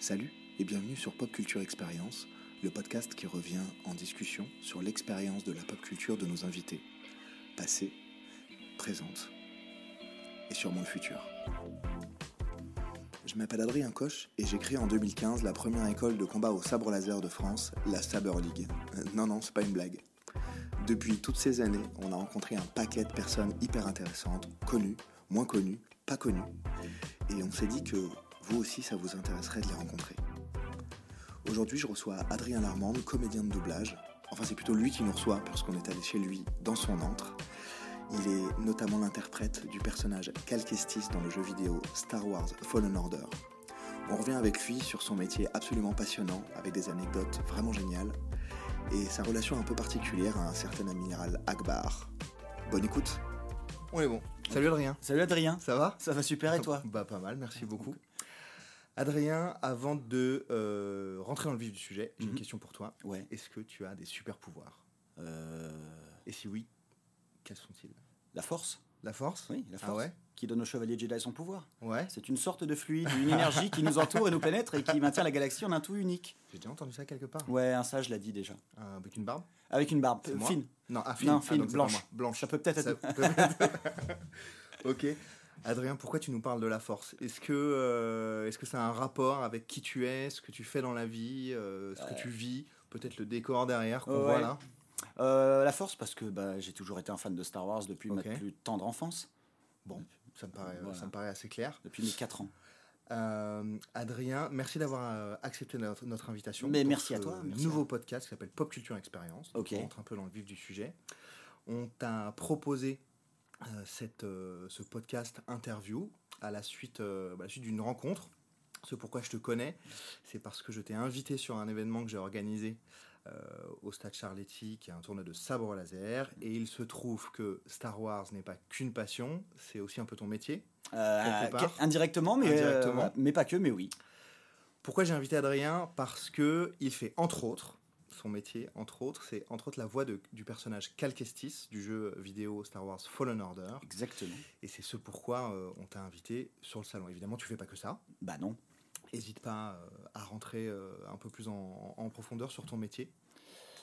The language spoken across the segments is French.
Salut et bienvenue sur Pop Culture Expérience, le podcast qui revient en discussion sur l'expérience de la pop culture de nos invités, passée, présente et sûrement le futur. Je m'appelle Adrien Coche et j'ai créé en 2015 la première école de combat au sabre laser de France, la Saber League. Euh, Non, non, c'est pas une blague. Depuis toutes ces années, on a rencontré un paquet de personnes hyper intéressantes, connues, moins connues, pas connues. Et on s'est dit que vous aussi, ça vous intéresserait de les rencontrer. Aujourd'hui, je reçois Adrien Larmande, comédien de doublage. Enfin, c'est plutôt lui qui nous reçoit, puisqu'on est allé chez lui dans son antre. Il est notamment l'interprète du personnage Cal Kestis dans le jeu vidéo Star Wars Fallen Order. On revient avec lui sur son métier absolument passionnant, avec des anecdotes vraiment géniales, et sa relation un peu particulière à un certain amiral Akbar. Bonne écoute On est bon. Salut Adrien, Salut Adrien, ça va? Ça va super et toi? Bah pas mal, merci beaucoup. Adrien, avant de euh, rentrer dans le vif du sujet, j'ai une Mhm. question pour toi. Ouais. Est-ce que tu as des super pouvoirs? Euh, Et si oui, quels sont-ils? La force La force? Oui, la Ah force. ouais? Qui donne au chevalier Jedi son pouvoir. Ouais. C'est une sorte de fluide, une énergie qui nous entoure et nous pénètre et qui maintient la galaxie en un tout unique. J'ai déjà entendu ça quelque part. Ouais, un sage l'a dit déjà. Euh, avec une barbe? Avec une barbe euh, fine. Non, ah, fine. Non, Ah, fine, pas blanche. Blanche. Ça peut peut-être Ça être. peut être- ok. Adrien, pourquoi tu nous parles de la force? Est-ce que euh, est-ce que ça a un rapport avec qui tu es, ce que tu fais dans la vie, euh, ce que tu vis, peut-être le décor derrière qu'on voit là? Euh, la force parce que bah, j'ai toujours été un fan de Star Wars depuis ma plus tendre enfance, Bon, ça me paraît, Voilà. ça me paraît assez clair. depuis mes 4 ans. Euh, Adrien, merci d'avoir accepté notre, notre invitation. Mais pour merci à ce toi, merci nouveau podcast qui s'appelle Pop Culture Experience. Donc, Ok. On rentre un peu dans le vif du sujet. On t'a proposé cette, euh, ce podcast interview à la suite, euh, bah, suite d'une rencontre. Ce pourquoi je te connais, c'est parce que je t'ai invité sur un événement que j'ai organisé euh, au Stade Charletti, qui est un tournoi de sabre laser. Et il se trouve que Star Wars n'est pas qu'une passion, c'est aussi un peu ton métier. Euh, part. que- indirectement, mais, euh, Indirectement. mais pas que, mais oui. Pourquoi j'ai invité Adrien? Parce que il fait entre autres son métier, entre autres, c'est entre autres la voix de- du personnage Cal Kestis du jeu vidéo Star Wars Fallen Order. Exactement. Et c'est ce pourquoi euh, on t'a invité sur le salon. Évidemment, tu fais pas que ça. Bah non. N'hésite pas euh, à rentrer euh, un peu plus en, en profondeur sur ton métier.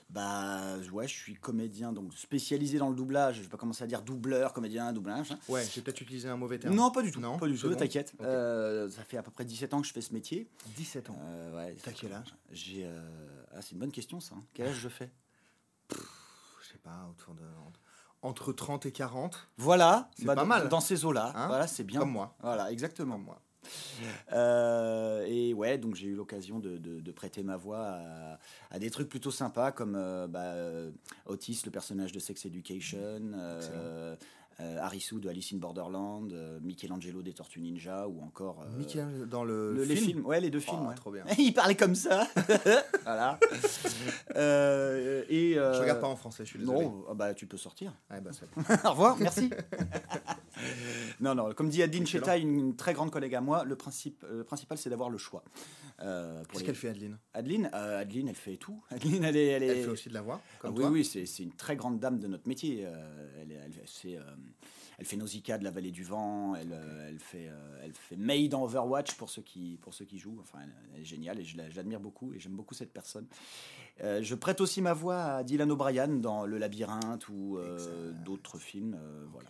Bah ouais, je suis comédien donc spécialisé dans le doublage. Je vais pas commencer à dire doubleur, comédien, doublage. hein. Ouais, j'ai peut-être utilisé un mauvais terme. Non, pas du tout. Non, pas du tout. bon T'inquiète. Euh, ça fait à peu près 17 ans que je fais ce métier. 17 ans. Euh, ouais, T'as quel âge? J'ai. euh, Ah, c'est une bonne question ça. hein. Quel âge je fais? Je sais pas, autour de. Entre 30 et 40, Voilà. C'est bah, pas dans- mal. Dans ces eaux-là. Hein? Voilà, c'est bien. comme moi. Voilà, exactement. Comme moi. Euh, et ouais, donc j'ai eu l'occasion de, de- de prêter ma voix à, à des trucs plutôt sympas comme euh, bah, euh, Otis, le personnage de Sex Education, euh, Harisu de Alice in Borderland, Michelangelo des Tortues Ninja ou encore. Mickey dans le, le- les film. films, ouais, les deux Oh, films. ouais. trop bien. Il parlait comme ça. voilà. Et Je regarde pas en français, je suis désolé. Non, ah bah tu peux sortir. Ouais, bah, Au revoir, merci. non, non, comme dit Adeline. Cheta, une, une très grande collègue à moi, le, principe, euh, le principal c'est d'avoir le choix. Euh, Qu'est-ce les- qu'elle fait, Adeline? Adeline, euh, Adeline, elle fait tout. Adeline, elle est. Elle, est... Elle fait aussi de la voix, Ah comme oui, toi? oui, c'est c'est une très grande dame de notre métier. Euh, elle, elle, euh, elle fait Nausicaa de la vallée du vent. Elle, euh, elle fait, euh, elle fait May dans Overwatch pour ceux qui, pour ceux qui jouent. Enfin, elle, elle est géniale et je la- je l'admire beaucoup et j'aime beaucoup cette personne. Euh, je prête aussi ma voix à Dylan O'Brien dans Le Labyrinthe ou euh, d'autres films. euh, Voilà.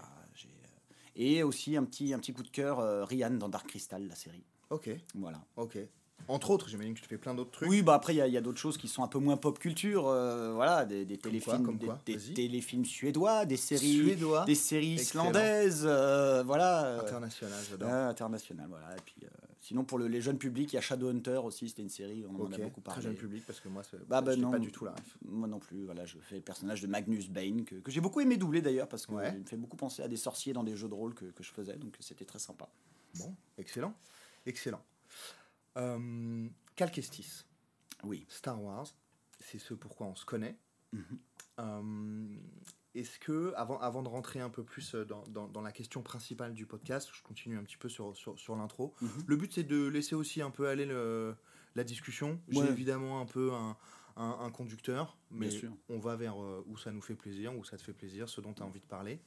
Et aussi un petit, un petit coup de cœur, euh, Ryan dans Dark Crystal, la série. Ok, Voilà. ok. Entre autres, j'imagine que tu fais plein d'autres trucs. Oui, bah après, il y a, d'autres choses qui sont un peu moins pop culture. euh, voilà, des, des Comme téléfilms, quoi, comme des, téléfilms suédois, des séries, Suédois. des séries Excellent. islandaises, euh, voilà. euh, International, j'adore. euh, international, voilà. Et puis, euh, sinon, pour le- les jeunes publics, il y a Shadowhunter aussi, c'était une série, on en ok, a beaucoup parlé. très jeune public parce que moi, Bah, bah, j'ai non. pas du tout ref. Moi non plus, voilà, je fais le personnage de Magnus Bane, que, que j'ai beaucoup aimé doubler d'ailleurs, parce que Ouais. il me fait beaucoup penser à des sorciers dans des jeux de rôle que, que je faisais, donc c'était très sympa. Bon, excellent, excellent. Euh, Cal Kestis, Oui. Star Wars, c'est ce pourquoi on se connaît. Mhm. Euh, Est-ce que, avant, avant de rentrer un peu plus dans, dans- dans la question principale du podcast, je continue un petit peu sur, sur, sur l'intro. Mhm. Le but, c'est de laisser aussi un peu aller le- la discussion. J'ai Ouais. évidemment un peu un, un- un conducteur, mais sûr. on va vers euh, où ça nous fait plaisir, où ça te fait plaisir, ce dont tu as envie de parler.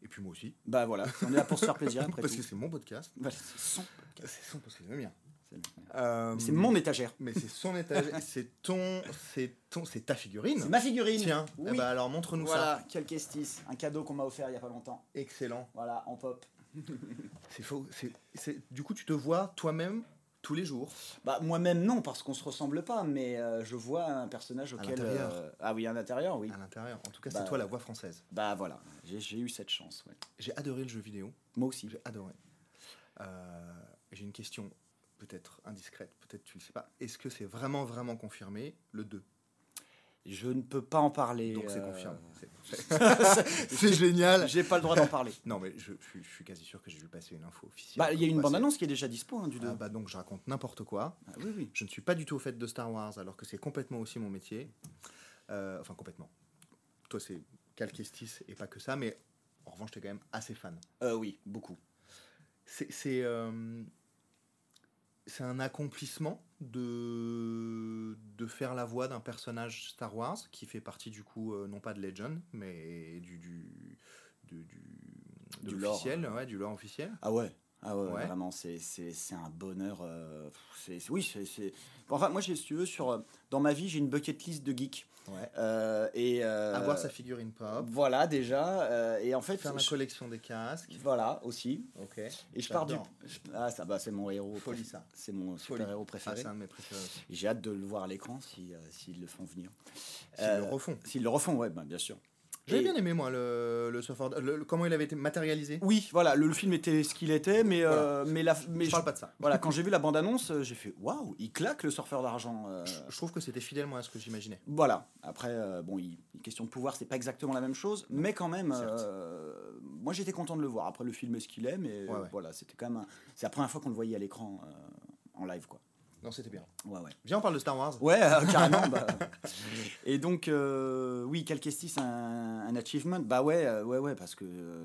Et puis moi aussi. Bah voilà, on est là pour se faire plaisir après Parce tout. que c'est mon podcast. Voilà, c'est son C'est son parce que c'est le mien. C'est Euh, c'est mon étagère. Mais c'est son étagère. c'est ton, c'est ton, c'est ta figurine. C'est ma figurine. Tiens. Oui. Eh ben alors montre-nous Voilà, quel Kestis, un cadeau qu'on m'a offert il y a pas longtemps. ça. Excellent. Voilà, en pop. C'est faux. C'est, c'est- du coup, tu te vois toi-même tous les jours. Bah moi-même non parce qu'on se ressemble pas, mais euh, je vois un personnage auquel. l'intérieur. euh, Ah oui, à l'intérieur, oui. à l'intérieur. En tout cas, Bah, c'est toi la voix française. Bah voilà, j'ai j'ai eu cette chance. Ouais. J'ai adoré le jeu vidéo. Moi aussi. J'ai adoré. Euh, j'ai une question peut-être indiscrète, peut-être tu le sais pas. Est-ce que c'est vraiment vraiment confirmé le 2 Je ne peux pas en parler. Donc c'est euh, confirmé. C'est- C'est génial. J'ai pas le droit d'en parler. Non mais je, je suis- je suis quasi sûr que j'ai vu passer une info officielle. Bah il y a une bande-annonce qui est déjà dispo hein, du c'est- 2. Ah bah donc je raconte n'importe quoi. Ah, oui, oui. Je ne suis pas du tout au fait de Star Wars alors que c'est complètement aussi mon métier. Euh, enfin complètement. Toi c'est Cal Kestis et pas que ça, mais en revanche t'es quand même assez fan. Euh, oui, beaucoup. C'est c'est un accomplissement de de faire la voix d'un personnage Star Wars qui fait partie du coup euh, non pas de Legend mais du du du, du, de Du lore. l'officiel, ouais, du lore officiel. Ah ouais. Ah ouais, Ouais. vraiment, c'est un bonheur. euh, c'est oui, c'est-. Enfin, moi, si tu veux, sur, euh, dans ma vie, j'ai une bucket list de geeks. Ouais. Euh, et, euh, Avoir sa figurine pop, Voilà, déjà. euh, et en fait, faire je- collection des casques. voilà aussi. Ok. Et je pars du. Ah, ça, bah, c'est mon héros. Folie, ça. C'est mon Folie. super héros Ah, préféré. c'est un de mes préférés aussi. Et J'ai hâte de le voir à l'écran si, euh, s'ils le font venir. S'ils Euh, le refont. S'ils le refont, ouais, bah, bien sûr. Et- bien aimé moi le, le surfer, le- le- comment il avait été matérialisé. Oui, voilà, le, film était ce qu'il était, mais, euh, mais, la, mais je je- parle pas de ça. voilà, quand j'ai vu la bande-annonce, euh, j'ai fait waouh, il claque le surfeur d'argent. euh, Je trouve que c'était fidèlement à ce que j'imaginais. Voilà. Après, euh, bon, il, une question de pouvoir, c'est pas exactement la même chose, mais quand même, moi j'étais content de le voir. Après, le film est ce qu'il est, mais Ouais, ouais. voilà, c'était quand même. un- C'est la première fois qu'on le voyait à l'écran en live, quoi. Non, c'était bien. Ouais, ouais. Viens, on parle de Star Wars. Ouais, euh, carrément. bah. Et donc, euh, oui, Cal Kestis, un, un achievement? Bah ouais, euh, ouais, ouais, parce que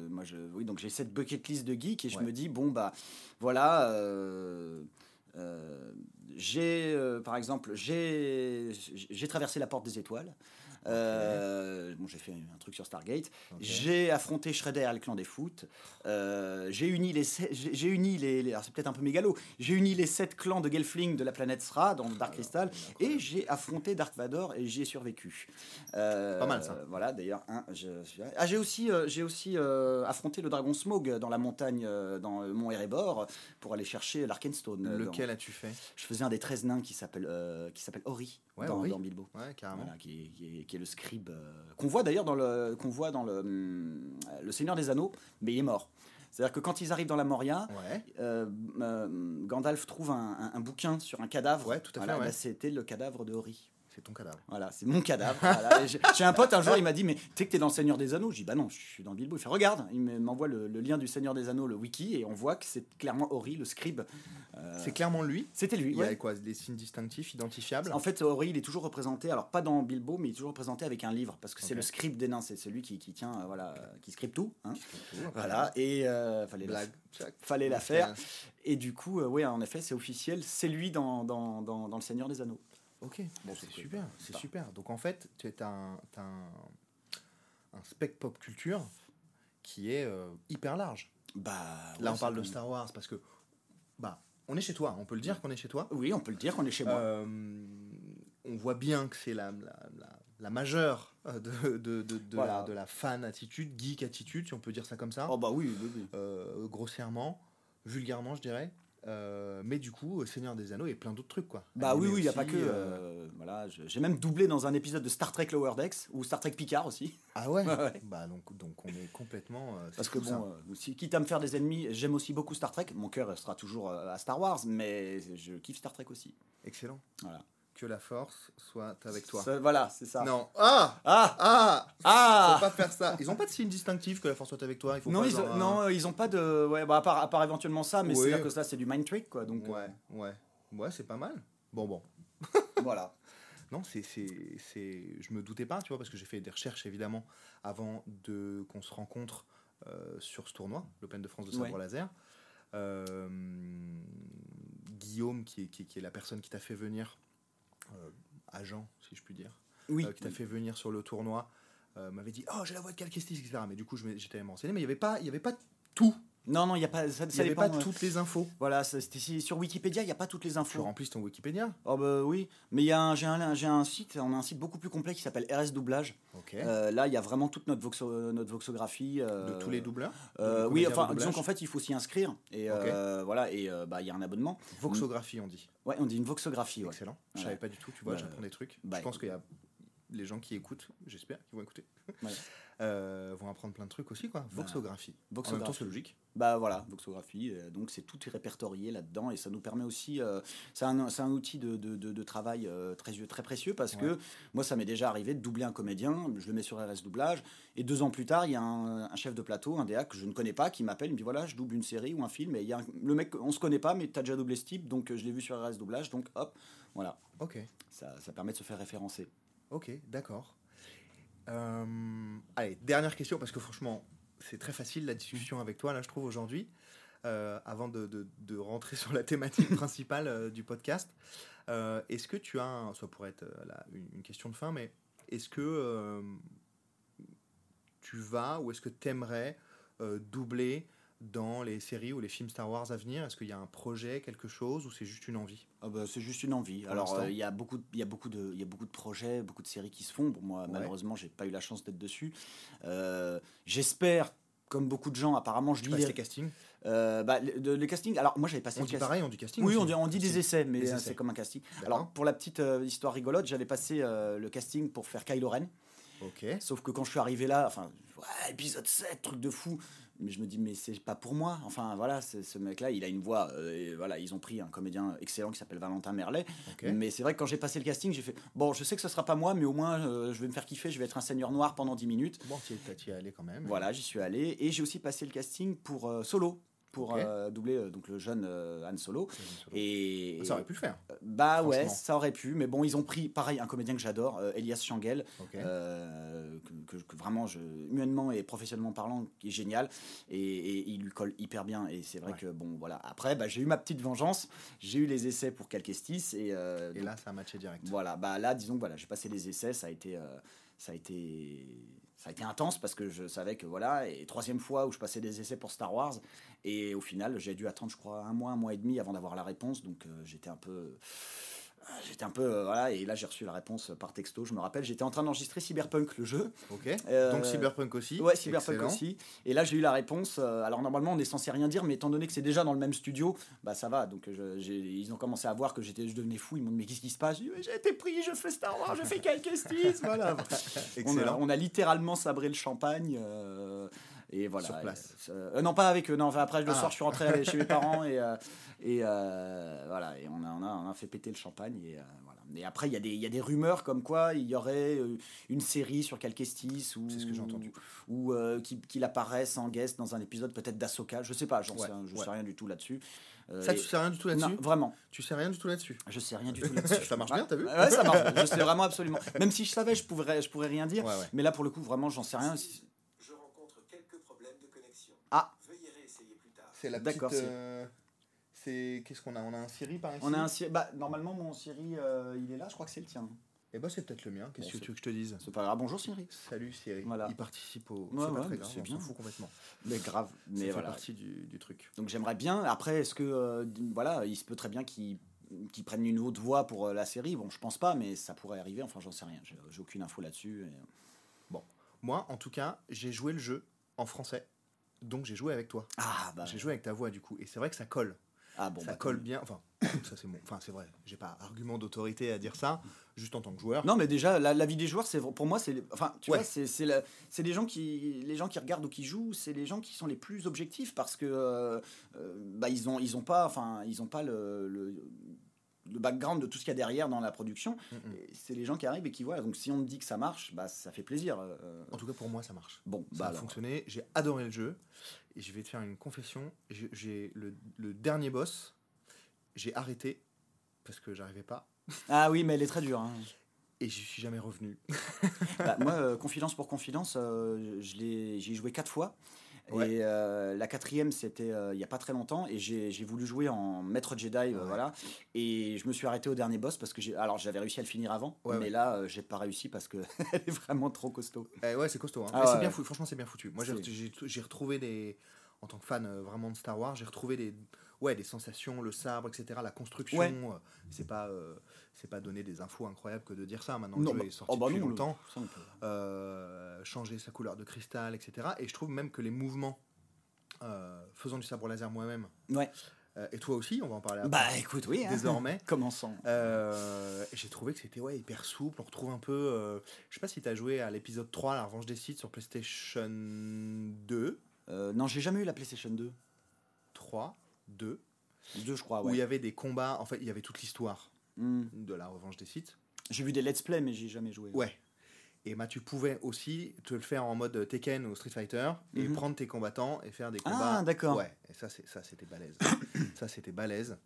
moi, je, oui, donc j'ai cette bucket list de geek et je Ouais. me dis, bon, bah voilà, j'ai, par exemple, j'ai j'ai traversé la porte des étoiles. Euh, bon, j'ai fait un truc sur Stargate. J'ai affronté Shredder et le clan des foot. Euh, j'ai uni les, sept- j'ai uni les, les- alors c'est peut-être un peu mégalo. J'ai uni les sept clans de Gelfling de la planète Sra dans Dark Crystal et j'ai affronté Dark Vador et j'y ai survécu. Euh, Pas mal, ça. Voilà, d'ailleurs, ah, j'ai aussi, j'ai aussi affronté le dragon Smog dans la montagne, dans le mont Erebor, pour aller chercher l'Arkenstone. Lequel dans- as-tu fait? Je faisais un des 13 nains qui s'appelle euh, qui s'appelle Ori, Ouais, dans, Ori. dans Bilbo. Ouais, carrément. Voilà, qui, est, qui est- qui est le scribe euh, qu'on voit d'ailleurs dans le qu'on voit dans le hum, le Seigneur des Anneaux, mais il est mort. C'est-à-dire que quand ils arrivent dans la Moria, Ouais. euh, euh, Gandalf trouve un, un- un bouquin sur un cadavre. Ouais, tout à fait, Voilà, ouais. bah, C'était le cadavre de Ori. C'est ton cadavre. Voilà, c'est mon cadavre. Voilà. J'ai un pote un jour, il m'a dit Mais tu sais que t'es dans le Seigneur des Anneaux? Je dis Bah non, je suis dans le Bilbo. Il fait Regarde, il me- m'envoie le, le lien du Seigneur des Anneaux, le wiki, et on voit que c'est clairement Ori, le scribe. Euh, C'est clairement lui? C'était lui. Il y a quoi Des signes distinctifs, identifiables? En fait, Ori, il est toujours représenté, alors pas dans Bilbo, mais il est toujours représenté avec un livre, parce que c'est le scribe des nains, c'est celui qui, qui tient, euh, voilà, euh, qui scribe tout. hein. Tout, Voilà, et euh, fallait, la, Blague. Tchac. fallait la faire. Et du coup, oui, en effet, c'est officiel, c'est lui dans, dans, dans, dans Le Seigneur des Anneaux. Ok, bon, c'est super, c'est super. Donc en fait, tu as un, t'as un, un spec pop culture qui est euh, hyper large. Bah, Là, ouais, on parle de Star Wars parce que, bah, on est chez toi. On peut le dire qu'on est chez toi. Oui, on peut le dire qu'on est chez moi. Euh, on voit bien que c'est la, la, la- la majeure euh, de, de, de, de Voilà. la, de la fan attitude, geek attitude, si on peut dire ça comme ça. Oh bah oui, oui, oui. Euh, grossièrement, vulgairement, je dirais. Euh, mais du coup, Seigneur des Anneaux et plein d'autres trucs, quoi. Bah oui, Animé oui, il n'y a pas que. euh, euh, voilà, j'ai même doublé dans un épisode de Star Trek Lower Decks, ou Star Trek Picard aussi. Ah ouais. Bah donc, donc on est complètement. Parce que bon, si, quitte à me faire des ennemis, j'aime aussi beaucoup Star Trek. Mon cœur restera toujours à Star Wars, mais je kiffe Star Trek aussi. Excellent. Voilà. Que la force soit avec toi. Ça- voilà, c'est ça. Non. Ah Ah Ah Ah Faut pas faire ça. Ils ont pas de signe distinctif que la force soit avec toi. Il faut non, pas ils genre ont, ils pas de. Ouais, bah, à, part, à part éventuellement ça, mais c'est-à-dire que ça, c'est du mind trick, quoi. Donc, Ouais, ouais. Ouais, c'est pas mal. Bon, bon. euh, voilà. Non, c'est, c'est, c'est... Je me doutais pas, tu vois, parce que j'ai fait des recherches, évidemment, avant de... qu'on se rencontre euh, sur ce tournoi, l'Open de France de sabre Ouais. laser. Euh, Guillaume, qui est, qui, est, qui est la personne qui t'a fait venir, euh, agent, si je puis dire, Oui. euh, qui t'a fait venir sur le tournoi, euh, m'avait dit « Oh, j'ai la voix de Cal Kestis, etc. » Mais du coup, j'étais renseigner, mais il n'y avait, pas- il y avait pas tout Non, non, il y a pas. Ça, Il ça n'y avait dépend, pas euh, toutes les infos. Voilà, c'était sur Wikipédia, il n'y a pas toutes les Tu infos. remplis ton Wikipédia. Oh bah oui, mais il y a un, j'ai un, j'ai un site, on a un site beaucoup plus complet qui s'appelle RS Doublage. Euh, là, il y a vraiment toute notre, voxo- notre voxographie. euh, de tous les doubleurs. euh, oui, enfin, disons qu'en fait, il faut s'y inscrire. Et voilà, et bah, il y a un abonnement. Voxographie, on dit. Ouais, on dit une voxographie. Ouais. Excellent. Je savais pas du tout, tu vois, Bah, j'apprends des trucs. bah, je pense qu'il y a les gens qui écoutent, j'espère, qui vont écouter, euh, vont apprendre plein de trucs aussi, quoi. Voxographie. Temps, voxographie. c'est logique. Bah voilà, voxographie, euh, donc c'est tout est répertorié là-dedans et ça nous permet aussi, euh, c'est un, un outil de, de, de- de travail très, très précieux parce que moi ça m'est déjà arrivé de doubler un comédien, je le mets sur RS Doublage et deux ans plus tard il y a un, un chef de plateau, un DA que je ne connais pas qui m'appelle, il me dit voilà je double une série ou un film et il y a un- le mec on se connaît pas mais tu as déjà doublé ce type donc je l'ai vu sur RS Doublage donc hop, voilà, Ok, ça, ça permet de se faire référencer. Ok, d'accord. Euh, allez, dernière question, parce que franchement, c'est très facile la discussion avec toi, là, je trouve, aujourd'hui. Euh, avant de, rentrer sur la thématique principale euh, du podcast, est-ce que tu as, un, ça pourrait être une, une question de fin, mais est-ce que tu vas ou est-ce que tu aimerais doubler dans les séries ou les films Star Wars à venir? Est-ce qu'il y a un projet, quelque chose, ou c'est juste une envie? Ah bah, c'est juste une envie. Pour Alors euh, il y a beaucoup, de- y a beaucoup de, il y a beaucoup de projets, beaucoup de séries qui se font. Bon, moi, Ouais. malheureusement, j'ai pas eu la chance d'être dessus. Euh, J'espère, comme beaucoup de gens, apparemment, je Tu lis les, les castings? Euh, bah, le, le- casting. Alors moi, j'avais passé On dit casting. pareil, on dit casting Oui, aussi. on dit, on dit des essais, mais euh, c'est comme un casting. Alors pour la petite euh, histoire rigolote, j'avais passé euh, le casting pour faire Kylo Ren. Ok. Sauf que quand je suis arrivé là, enfin, ouais, épisode 7, truc de fou. Mais je me dis, mais c'est pas pour moi. Enfin, voilà, ce mec-là, il a une voix. euh, et voilà, ils ont pris un comédien excellent qui s'appelle Valentin Merlet. Mais c'est vrai que quand j'ai passé le casting, j'ai fait, bon, je sais que ce sera pas moi, mais au moins, euh, je vais me faire kiffer, je vais être un seigneur noir pendant 10 minutes. Bon, tu y es allé quand même. Voilà, j'y suis allé. Et j'ai aussi passé le casting pour euh, Solo, pour euh, doubler euh, donc, le jeune euh, Han Solo. Et, Ça aurait pu le faire. bah ouais, ça aurait pu, mais bon, ils ont pris pareil un comédien que j'adore, euh, Elias Changel, que, vraiment, je, humainement et professionnellement parlant, qui est génial, et, et il lui colle hyper bien. Et c'est vrai Ouais. que bon, voilà. Après, bah, j'ai eu ma petite vengeance, j'ai eu les essais pour Calquestis, et, Et donc, là, ça a matché direct. voilà, bah là, disons que voilà, j'ai passé les essais, ça a été, ça a été, ça a été intense parce que je savais que voilà, et troisième fois où je passais des essais pour Star Wars, et au final, j'ai dû attendre, je crois, un mois, un mois et demi avant d'avoir la réponse, donc euh, j'étais un peu, j'étais un peu, euh, voilà, et là j'ai reçu la réponse par texto. Je me rappelle, j'étais en train d'enregistrer Cyberpunk, le jeu. Ok. Euh, Donc Cyberpunk aussi. Ouais, Cyberpunk Excellent. aussi. Et là, j'ai eu la réponse. euh, alors, normalement, on est censé rien dire, mais étant donné que c'est déjà dans le même studio, bah ça va. Donc, je- ils ont commencé à voir que j'étais, je devenais fou. Ils m'ont dit, mais qu'est-ce qui se passe? J'ai dit, Ouais, J'ai été pris, je fais Star Wars, je fais Calquestis. voilà. On a, Excellent. on a littéralement sabré le champagne. Euh, et voilà. Sur place. Euh, non, pas avec eux. Non, enfin, après, le Ah. soir, je suis rentré chez mes parents et, euh, et euh, voilà. Et on a, on, a, on a fait péter le champagne. Et, euh, voilà. et après, il y, a des- il y a des rumeurs comme quoi il y aurait euh, une série sur Calquestis ou C'est ce que j'ai entendu. ou euh, qu'il apparaisse en guest dans un épisode peut-être d'Asoka. Je sais pas, j'en Ouais, sais, je ouais. sais rien du tout là-dessus. Euh, Ça, et- tu sais rien du tout là-dessus vraiment, Tu sais rien du tout là-dessus je sais rien du tout là-dessus. Ça marche bien, t'as vu Ouais, ça marche. Je sais vraiment absolument. Même si je savais, je pourrais, je pourrais rien dire. Ouais. Mais là, pour le coup, vraiment, j'en sais rien rencontre quelques problèmes de connexion. Ah. Veuillez réessayer plus tard. C'est la D'accord, petite. c'est- euh, C'est qu'est-ce qu'on a On a un Siri par ici. On a un Siri- bah, normalement, mon Siri, euh, il est là. Je crois que c'est le tien. Et bah c'est peut-être le mien. Qu'est-ce Bon, que tu veux que je te dise C'est pas grave. Bonjour Siri. Salut Siri. Voilà. Il participe au. Ouais, c'est pas très mais grave. c'est On bien. s'en fout complètement. Mais grave. Ça Mais fait voilà. partie du, du truc. Donc j'aimerais bien. Après, est-ce que euh, voilà, il se peut très bien qu'ils qu'ils prennent une autre voix pour euh, la série? Bon, je pense pas, mais ça pourrait arriver. Enfin, j'en sais rien. J'ai j'ai aucune info là-dessus. et- Moi, en tout cas, j'ai joué le jeu en français. Donc j'ai joué avec toi. Ah bah. J'ai joué avec ta voix du coup. Et c'est vrai que ça colle. Ah bon. ça bah, colle bien. Enfin, ça c'est mon. Enfin, c'est vrai. J'ai pas argument d'autorité à dire ça. Juste en tant que joueur. Non, mais déjà, la, la vie des joueurs, c'est pour moi, c'est, enfin, tu Ouais. vois, c'est, c'est, la- c'est les gens qui, les gens qui regardent ou qui jouent, c'est les gens qui sont les plus objectifs parce que, euh, euh, bah, ils ont, ils ont pas, enfin, ils ont pas le, le, le background de tout ce qu'il y a derrière dans la production. Mm-mm. Et c'est les gens qui arrivent et qui voient. Donc, si on te dit que ça marche, bah, ça fait plaisir. euh. En tout cas, pour moi, ça marche. Bon, Ça bah, a alors. fonctionné. J'ai adoré le jeu. Et je vais te faire une confession. J'ai- J'ai le, le dernier boss. J'ai arrêté parce que j'arrivais pas. Ah oui, mais elle est très dure. hein. Et j'y suis jamais revenu. Bah, moi, euh, confidence pour confidence, euh, je l'ai, j'y ai joué quatre fois. Ouais. Et euh, la quatrième, c'était euh, il n'y a pas très longtemps. Et j'ai, voulu jouer en maître Jedi. euh, Ouais. voilà. Et je me suis arrêté au dernier boss parce que j'ai. Alors, j'avais réussi à le finir avant. Ouais, mais là, j'ai pas réussi parce que elle est vraiment trop costaud. Eh ouais, c'est costaud. hein. Ah c'est bien. Franchement, c'est bien foutu. Moi, j'ai retrouvé des. en tant que fan vraiment de Star Wars, j'ai retrouvé des, ouais, des sensations, le sabre, etc., la construction. Ouais. euh, c'est pas, euh, c'est pas donner des infos incroyables que de dire ça. Maintenant, Non, le jeu bah- est sorti oh, bah depuis non, le- longtemps. peut- euh, changer sa couleur de cristal, etc. Et je trouve même que les mouvements, euh, faisant du sabre laser moi-même, Ouais. euh, et toi aussi, on va en parler après, Bah écoute, oui. hein. désormais. Commençons. Euh, j'ai trouvé que c'était ouais, hyper souple. On retrouve un peu. je sais pas si tu as joué à l'épisode 3, La Revanche des Sith, sur PlayStation 2. Euh, non, j'ai jamais eu la PlayStation 2. 3, 2. 2, je crois, Où il y avait des combats. En fait, il y avait toute l'histoire Hmm. de La Revanche des Sith. J'ai vu des let's play, mais j'ai jamais joué. Ouais. Et bah, tu pouvais aussi te le faire en mode Tekken ou Street Fighter et Mhm. prendre tes combattants et faire des combats. Ah, d'accord. Ouais, et ça, c'est- ça c'était balèze. ça, c'était balèze.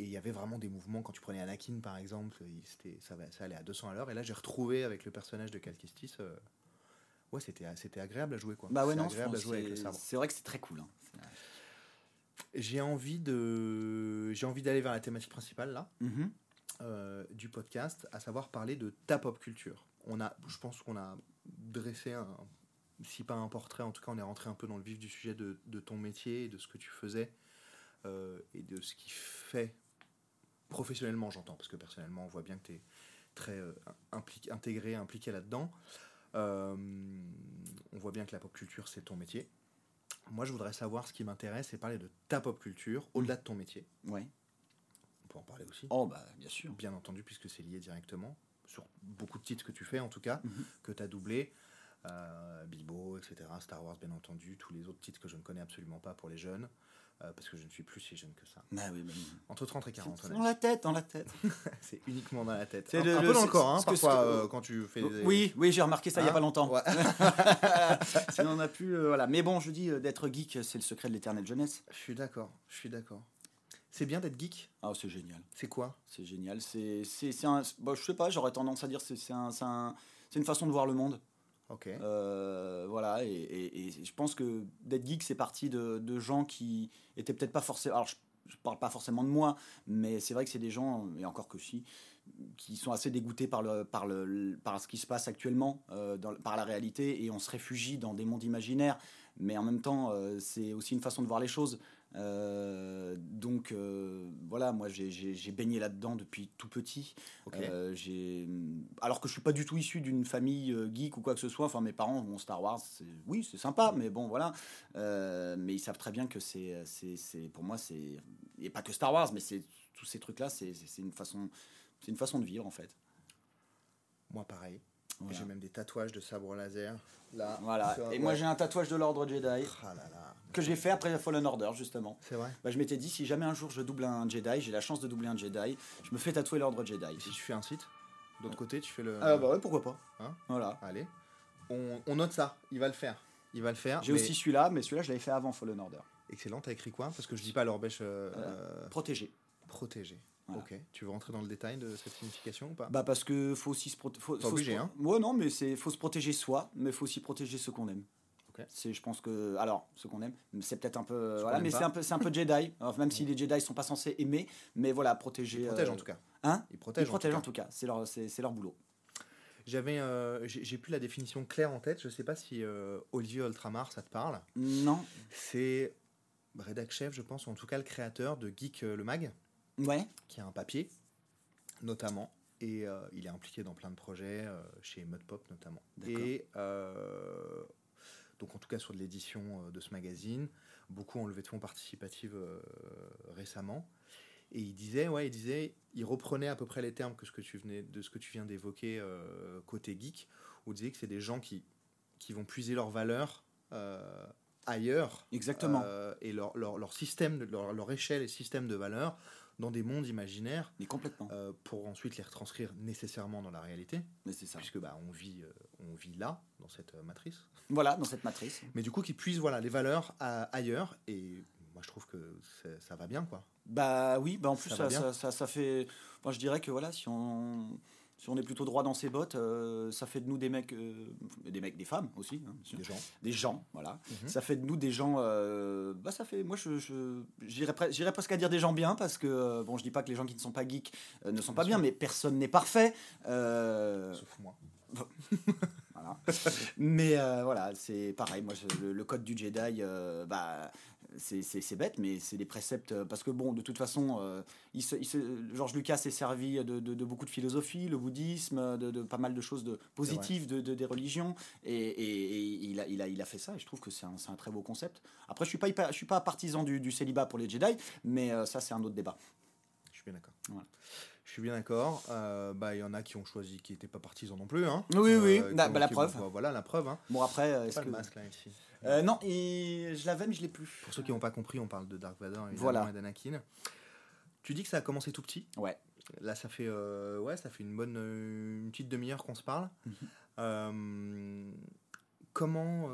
Et il y avait vraiment des mouvements, quand tu prenais Anakin par exemple, il- ça, ça allait à 200 à l'heure. Et là, j'ai retrouvé avec le personnage de Cal Kestis. euh, ouais, c'était c'était agréable à jouer. quoi. Bah ouais, non, agréable à jouer avec le c'est sabre. c'est vrai que c'est très cool. hein. J'ai envie de j'ai envie d'aller vers la thématique principale là. Mhm. Euh, du podcast, à savoir parler de ta pop culture. On a, je pense qu'on a dressé un, si pas un portrait, en tout cas on est rentré un peu dans le vif du sujet de, ton métier, et de ce que tu faisais euh, et de ce qui fait professionnellement, j'entends, parce que personnellement on voit bien que tu es très euh, impliqué, intégré, impliqué là-dedans. On voit bien que la pop culture c'est ton métier. Moi je voudrais savoir ce qui m'intéresse, c'est parler de ta pop culture au-delà de ton métier. Ouais. On peut en parler aussi Oh, bah bien sûr. bien entendu, puisque c'est lié directement, sur beaucoup de titres que tu fais en tout cas, Mhm. que tu as doublé, euh, Bilbo, etc., Star Wars bien entendu, tous les autres titres que je ne connais absolument pas pour les jeunes, euh, parce que je ne suis plus si jeune que ça. Bah oui, Entre 30 et 40, c'est honnêtement. dans la tête, dans la tête. c'est uniquement dans la tête. C'est un, le- un peu dans le corps, hein, parfois, que- euh, quand tu fais des... Oui, oui, j'ai remarqué ça il y a Hein pas longtemps. Ouais. Sinon, on a pu. euh, voilà. Mais bon, je dis d'être geek, c'est le secret de l'éternelle jeunesse. Je suis d'accord, je suis d'accord. C'est bien d'être geek? Ah, c'est génial. C'est quoi? C'est génial. C'est, c'est, c'est un. bah, je sais pas, j'aurais tendance à dire c'est, c'est, un, c'est, un- c'est une façon de voir le monde. Ok. Euh, voilà, et, et- et je pense que d'être geek, c'est parti de, de gens qui étaient peut-être pas forcément. Alors, je, je parle pas forcément de moi, mais c'est vrai que c'est des gens, et encore que si, qui sont assez dégoûtés par, le, par, le, par ce qui se passe actuellement, euh, dans- par la réalité, et on se réfugie dans des mondes imaginaires, mais en même temps, euh, c'est aussi une façon de voir les choses. Euh, donc euh, voilà, moi j'ai- baigné là-dedans depuis tout petit. Ok. Euh, alors que je suis pas du tout issu d'une famille geek ou quoi que ce soit. Enfin, mes parents, bon, Star Wars, oui, c'est sympa, mais bon, voilà. Mais ils savent très bien que c'est, pour moi, c'est et pas que Star Wars, mais c'est tous ces trucs-là, c'est, une façon, c'est une façon de vivre en fait. Moi pareil. Voilà. J'ai même des tatouages de sabre laser. Là. Voilà. sur- Et moi, j'ai un tatouage de l'ordre Jedi Ah là là. que j'ai fait après Fallen Order justement. C'est vrai Bah, je m'étais dit, si jamais un jour je double un Jedi, j'ai la chance de doubler un Jedi, je me fais tatouer l'ordre Jedi. Et si tu fais un site, d'autre côté, tu fais le. Ah bah ouais, pourquoi pas. Hein voilà. Allez. On, on note ça. Il va le faire. Il va le faire. J'ai mais- aussi celui-là, mais celui-là, je l'avais fait avant Fallen Order. Excellent. T'as écrit quoi? Parce que je dis pas l'orbèche euh, euh, Protégé. protégé. Voilà. Ok. Tu veux rentrer dans le détail de cette signification ou pas? Bah parce que faut aussi se protéger. Pas obligé, hein. Ouais non mais c'est faut se protéger soi, mais faut aussi protéger ceux qu'on aime. Ok. C'est je pense que alors ceux qu'on aime, c'est peut-être un peu voilà mais c'est un peu c'est un peu Jedi. Alors, même si les Jedi sont pas censés aimer, mais voilà protéger. Ils protègent euh, en tout cas. Hein? Ils protègent. Ils protègent en tout cas. C'est leur c'est leur boulot. J'avais, euh, j'ai plus la définition claire en tête. Je sais pas si euh, Olivier Ultramar, ça te parle? Non. C'est rédac chef, je pense, ou en tout cas le créateur de Geek le Mag, Ouais. qui a un papier, notamment. Et euh, il est impliqué dans plein de projets, euh, chez Mudpop notamment. D'accord. Et euh, donc en tout cas sur de l'édition de ce magazine, beaucoup ont levé de fonds participative récemment. Et il disait, ouais, il disait, il reprenait à peu près les termes que ce que tu venais, de ce que tu viens d'évoquer côté geek, où il disait que c'est des gens qui, qui vont puiser leurs valeurs euh, ailleurs Exactement. euh, et leur, leur, leur système, de- leur, leur échelle et système de valeurs dans des mondes imaginaires mais complètement. euh, pour ensuite les retranscrire nécessairement dans la réalité, mais c'est ça. puisque bah, on, vit, euh, on vit là, dans cette matrice. Voilà dans cette matrice. Mais du coup, qu'ils puissent voilà, les valeurs à- ailleurs, et moi je trouve que ça va bien, quoi. Bah oui, bah en plus ça, ça, ça fait. Moi je dirais que voilà, si on, si on est plutôt droit dans ses bottes, euh, ça fait de nous des mecs, euh, des mecs, des femmes aussi, hein. Des gens. des gens, voilà. Mhm. Ça fait de nous des gens. euh, bah ça fait. Moi je, j'irais pre- j'irais presque à dire des gens bien parce que bon, je dis pas que les gens qui ne sont pas geeks ne sont pas Bien mais personne n'est parfait. Sauf moi. Voilà. mais voilà, c'est pareil. Moi, je- le, le code du Jedi, bah, c'est- bête, mais c'est des préceptes. euh, Parce que, bon, de toute façon, euh, il se- il se- George Lucas s'est servi de, de- de beaucoup de philosophie, le bouddhisme, de, de pas mal de choses de, positives de, de- des religions. Et, et- et il, a, il, a, il a fait ça, et je trouve que c'est un, très beau concept. Après, je suis pas, hyper- je suis pas partisan du, du célibat pour les Jedi, mais euh, ça, c'est un autre débat. Je suis bien d'accord. Voilà. Je suis bien d'accord. Euh, bah, il y en a qui ont choisi, qui n'étaient pas partisans non plus. Hein. Oui, oui. Bah, bah, la preuve. voilà, la preuve. Hein. Bon, après, est-ce que. le masque là ici. Euh, non, et je l'avais, mais je l'ai plus. Pour ceux qui n'ont pas compris, on parle de Dark Vador évidemment, Voilà. et d'Anakin. Tu dis que ça a commencé tout petit. Ouais. Là, ça fait, euh, ouais, ça fait une bonne, euh, une petite demi-heure qu'on se parle. Mhm. Euh, comment,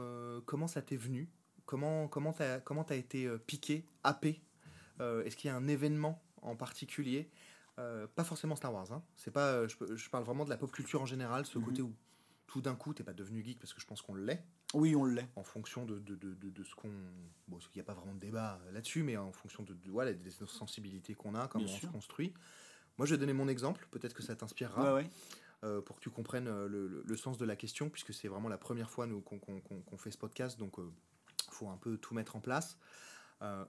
comment ça t'est venu? Comment, comment t'as, comment été piqué, happé? Est-ce qu'il y a un événement en particulier? Pas forcément Star Wars. Hein. C'est pas, je parle vraiment de la pop culture en général, ce Mhm. côté où tout d'un coup t'es pas devenu geek parce que je pense qu'on l'est Oui, on l'est. en fonction de, de, de, de, de ce qu'on. Bon, il n'y a pas vraiment de débat euh, là-dessus, mais en fonction de, de- voilà, des sensibilités qu'on a, comment Bien on sûr. se construit. Moi, je vais donner mon exemple, peut-être que ça t'inspirera, Ouais, ouais. euh, pour que tu comprennes euh, le, le- le sens de la question, puisque c'est vraiment la première fois nous, qu'on, qu'on- qu'on- qu'on fait ce podcast, donc il faut un peu tout mettre en place. Euh,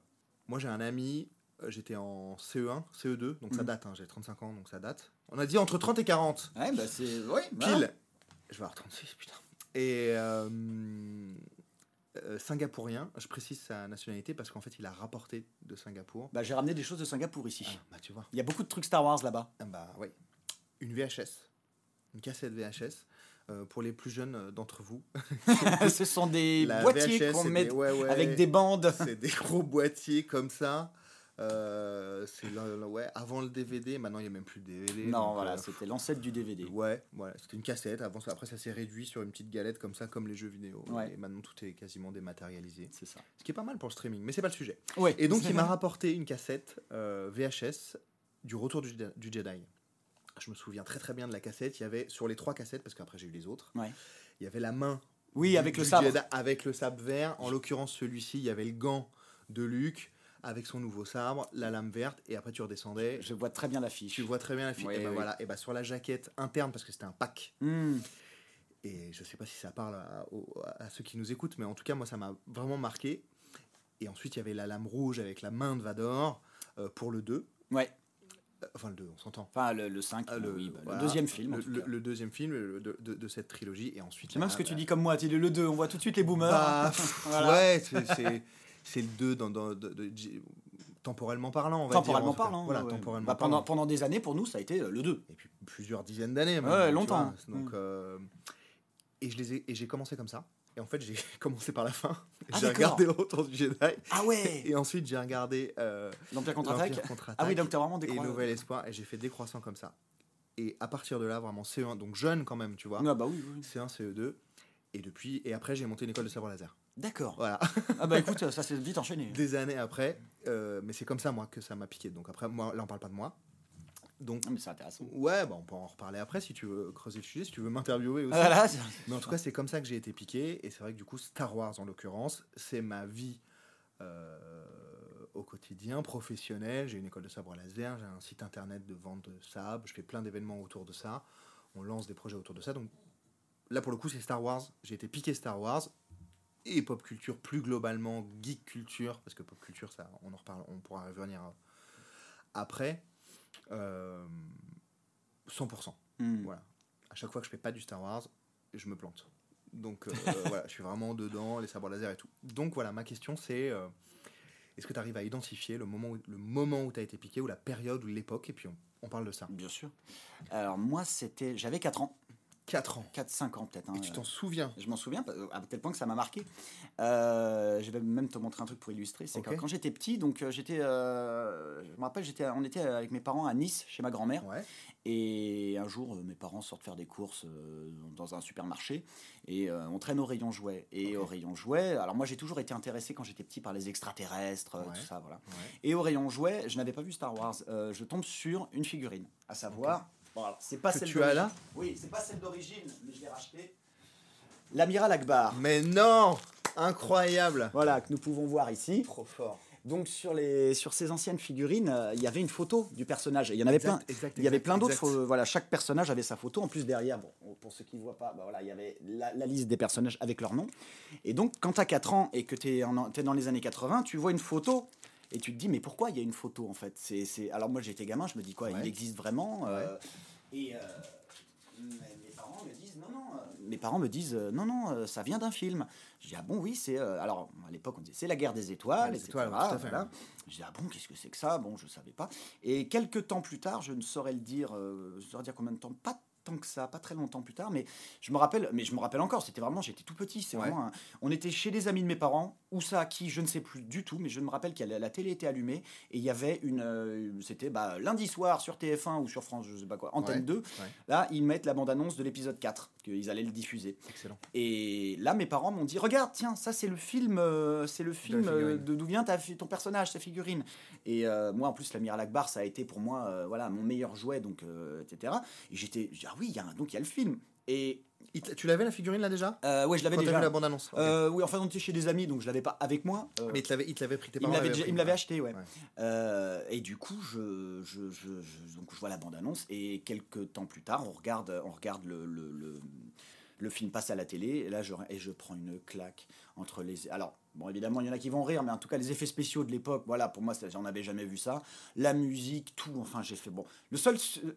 moi, j'ai un ami, euh, j'étais en CE1, CE2, donc ça Mhm. date, hein, j'ai 35 ans, donc ça date. On a dit entre 30 et 40. Ouais, bah c'est. Ouais, Pile. voilà. Je vais avoir 36, putain. Et euh, euh, singapourien, je précise sa nationalité parce qu'en fait il a rapporté de Singapour. Bah, j'ai ramené des choses de Singapour ici. Ah, bah tu vois. Il y a beaucoup de trucs Star Wars là-bas. Ah, bah oui. Une VHS, une cassette VHS. euh, pour les plus jeunes d'entre vous, Ce sont des la boîtiers qu'on met des- ouais, ouais, avec des bandes. c'est des gros boîtiers comme ça. Euh, c'est ouais, avant le DVD, maintenant il n'y a même plus de DVD. Non, donc, voilà, euh, c'était l'ancêtre du DVD. Ouais, voilà, c'était une cassette. Avant, après, ça s'est réduit sur une petite galette comme ça, comme les jeux vidéo. Ouais. Et maintenant, tout est quasiment dématérialisé. C'est ça. Ce qui est pas mal pour le streaming, mais c'est pas le sujet. Ouais. Et donc, il m'a rapporté une cassette euh, VHS du Retour du, Jedi- du Jedi. Je me souviens très très bien de la cassette. Il y avait sur les trois cassettes, parce qu'après j'ai eu les autres, Ouais. il y avait la main. Oui, du- avec le sabre. Jedi avec le sabre vert. En l'occurrence, celui-ci, il y avait le gant de Luke avec son nouveau sabre, la lame verte, et après tu redescendais. Je vois très bien l'affiche. Tu vois très bien la fille. Oui, et ben oui. voilà. Et ben sur la jaquette interne, parce que c'était un pack. Hmm. Et je sais pas si ça parle à, ceux qui nous écoutent, mais en tout cas, moi, ça m'a vraiment marqué. Et ensuite, il y avait la lame rouge avec la main de Vador euh, pour le 2. Ouais. Euh, Enfin, le 2, on s'entend. Enfin, le, le 5, Ah, le, oui, bah, le deuxième film. Le, le- deuxième film de, de- de cette trilogie. Et ensuite. C'est même ce que tu dis comme moi, tu dis le 2, on voit tout de suite les boomers. bah, pff, Voilà. Ouais, c'est- c'est le 2 dans, de- temporellement parlant, on va temporellement parlant. Voilà, ouais. temporellement Bah, parlant. pendant, pendant des années, pour nous, ça a été euh, le 2. Et puis plusieurs dizaines d'années. Ouais, longtemps. vois. Donc, Mm. euh, et je les ai, et j'ai commencé comme ça. Et en fait, j'ai commencé par la fin. Ah, j'ai regardé le Retour du Jedi. Ah ouais Et ensuite, j'ai regardé euh, L'Empire contre-attaque Ah oui, donc t'as vraiment et décroché. Nouvel Espoir. Et j'ai fait décroissant comme ça. Et à partir de là, vraiment C1, donc jeune quand même, tu vois. Ah bah oui, oui. C1, CE2. Et depuis, et après, j'ai monté une école de sabre laser. D'accord. Voilà. Ah bah écoute, ça s'est vite enchaîné. Des années après. euh, mais c'est comme ça, moi, que ça m'a piqué. Donc après, moi, là, on parle pas de moi. Donc, Ah, mais c'est intéressant. ouais, bah, on peut en reparler après si tu veux creuser le sujet, si tu veux m'interviewer aussi. Voilà, c'est- Mais en tout cas, c'est comme ça que j'ai été piqué. Et c'est vrai que du coup, Star Wars, en l'occurrence, c'est ma vie euh, au quotidien, professionnelle. J'ai une école de sabre laser, j'ai un site internet de vente de sabre, je fais plein d'événements autour de ça. On lance des projets autour de ça. Donc là, pour le coup, c'est Star Wars. J'ai été piqué Star Wars. Et pop culture, plus globalement, geek culture, parce que pop culture, ça, on en reparle, on pourra revenir euh, après. Euh, 100%. Hmm. Voilà. À chaque fois que je fais pas du Star Wars, je me plante. Donc euh, voilà, je suis vraiment dedans, les sabres laser et tout. Donc voilà, ma question c'est euh, est-ce que tu arrives à identifier le moment où, le moment où tu as été piqué, ou la période, ou l'époque, et puis on, on parle de ça. Bien sûr. Alors moi, c'était, j'avais 4 ans, 4 ans. 4-5 ans peut-être. hein. Et tu t'en souviens? Je m'en souviens, à tel point que ça m'a marqué. Euh, je vais même te montrer un truc pour illustrer. C'est quand j'étais petit, donc euh, j'étais, euh, je me rappelle, j'étais, on était avec mes parents à Nice chez ma grand-mère. Ouais. Et un jour, euh, mes parents sortent faire des courses euh, dans un supermarché et euh, on traîne au rayon jouets. Et au rayon jouets, alors moi j'ai toujours été intéressé quand j'étais petit par les extraterrestres, euh, Ouais. tout ça, voilà. Ouais. Et au rayon jouets, je n'avais pas vu Star Wars. Euh, je tombe sur une figurine, à savoir, bon, alors, c'est pas Que celle tu as là d'origine. Oui, c'est pas celle d'origine, mais je l'ai racheté. L'amiral Akbar. Mais non Incroyable Voilà, que nous pouvons voir ici. Trop fort. Donc sur, les, sur ces anciennes figurines, euh, il y avait une photo du personnage. Et Il y en avait Exact, plein. exact, il y avait exact, plein d'autres. euh, voilà, chaque personnage avait sa photo. En plus derrière, bon, pour ceux qui ne voient pas, bah voilà, il y avait la, la liste des personnages avec leur nom. Et donc quand tu as 4 ans et que tu es, dans les années 80, tu vois une photo. Et tu te dis, mais pourquoi il y a une photo en fait? C'est, c'est- Alors moi j'étais gamin, je me dis quoi, Ouais. il existe vraiment euh, Et euh, mes parents me disent, non, non, euh, mes parents me disent, non, non, ça vient d'un film. Je dis, ah bon, oui, c'est. alors à l'époque on disait, c'est la guerre des étoiles, Ouais, les étoiles, fait, voilà. Je dis, ah bon, qu'est-ce que c'est que ça? Bon, je savais pas. Et quelques temps plus tard, je ne saurais le dire, je saurais dire combien de temps, pas tant que ça, pas très longtemps plus tard, mais je me rappelle, mais je me rappelle encore, c'était vraiment, j'étais tout petit, c'est Ouais. vraiment un- on était chez des amis de mes parents, où ça, qui, je ne sais plus du tout, mais je me rappelle que la, la télé était allumée, et il y avait une, euh, c'était bah, lundi soir sur TF1 ou sur France, je sais pas quoi, Antenne Ouais, 2, ouais. là, ils mettent la bande-annonce de l'épisode 4, qu'ils allaient le diffuser. Excellent. Et là, mes parents m'ont dit Regarde, tiens, ça c'est le film, euh, c'est le film euh, de d'où vient ta, ton personnage, ta figurine. Et euh, moi, en plus, l'amiral Akbar, ça a été pour moi, euh, voilà, mon meilleur jouet, donc etc. Et j'étais, ah oui, il y a un- donc il y a le film. Et tu l'avais la figurine là déjà? Euh, ouais, je l'avais déjà. vu la bande-annonce Ok. Euh, oui, enfin, on était chez des amis, donc je l'avais pas avec moi. Euh, Mais il te l'avait- il te l'avait pris tes parents il me l'avait acheté, ouais. Ouais. Euh, et du coup, je, je, je- je- donc je vois la bande-annonce et quelques temps plus tard, on regarde, on regarde le, le, le, le film passe à la télé et là, je, et je prends une claque entre les. Alors, bon, évidemment, il y en a qui vont rire, mais en tout cas, les effets spéciaux de l'époque, voilà, pour moi, j'en avais jamais vu ça. La musique, tout, enfin, j'ai fait bon. Le seul, euh,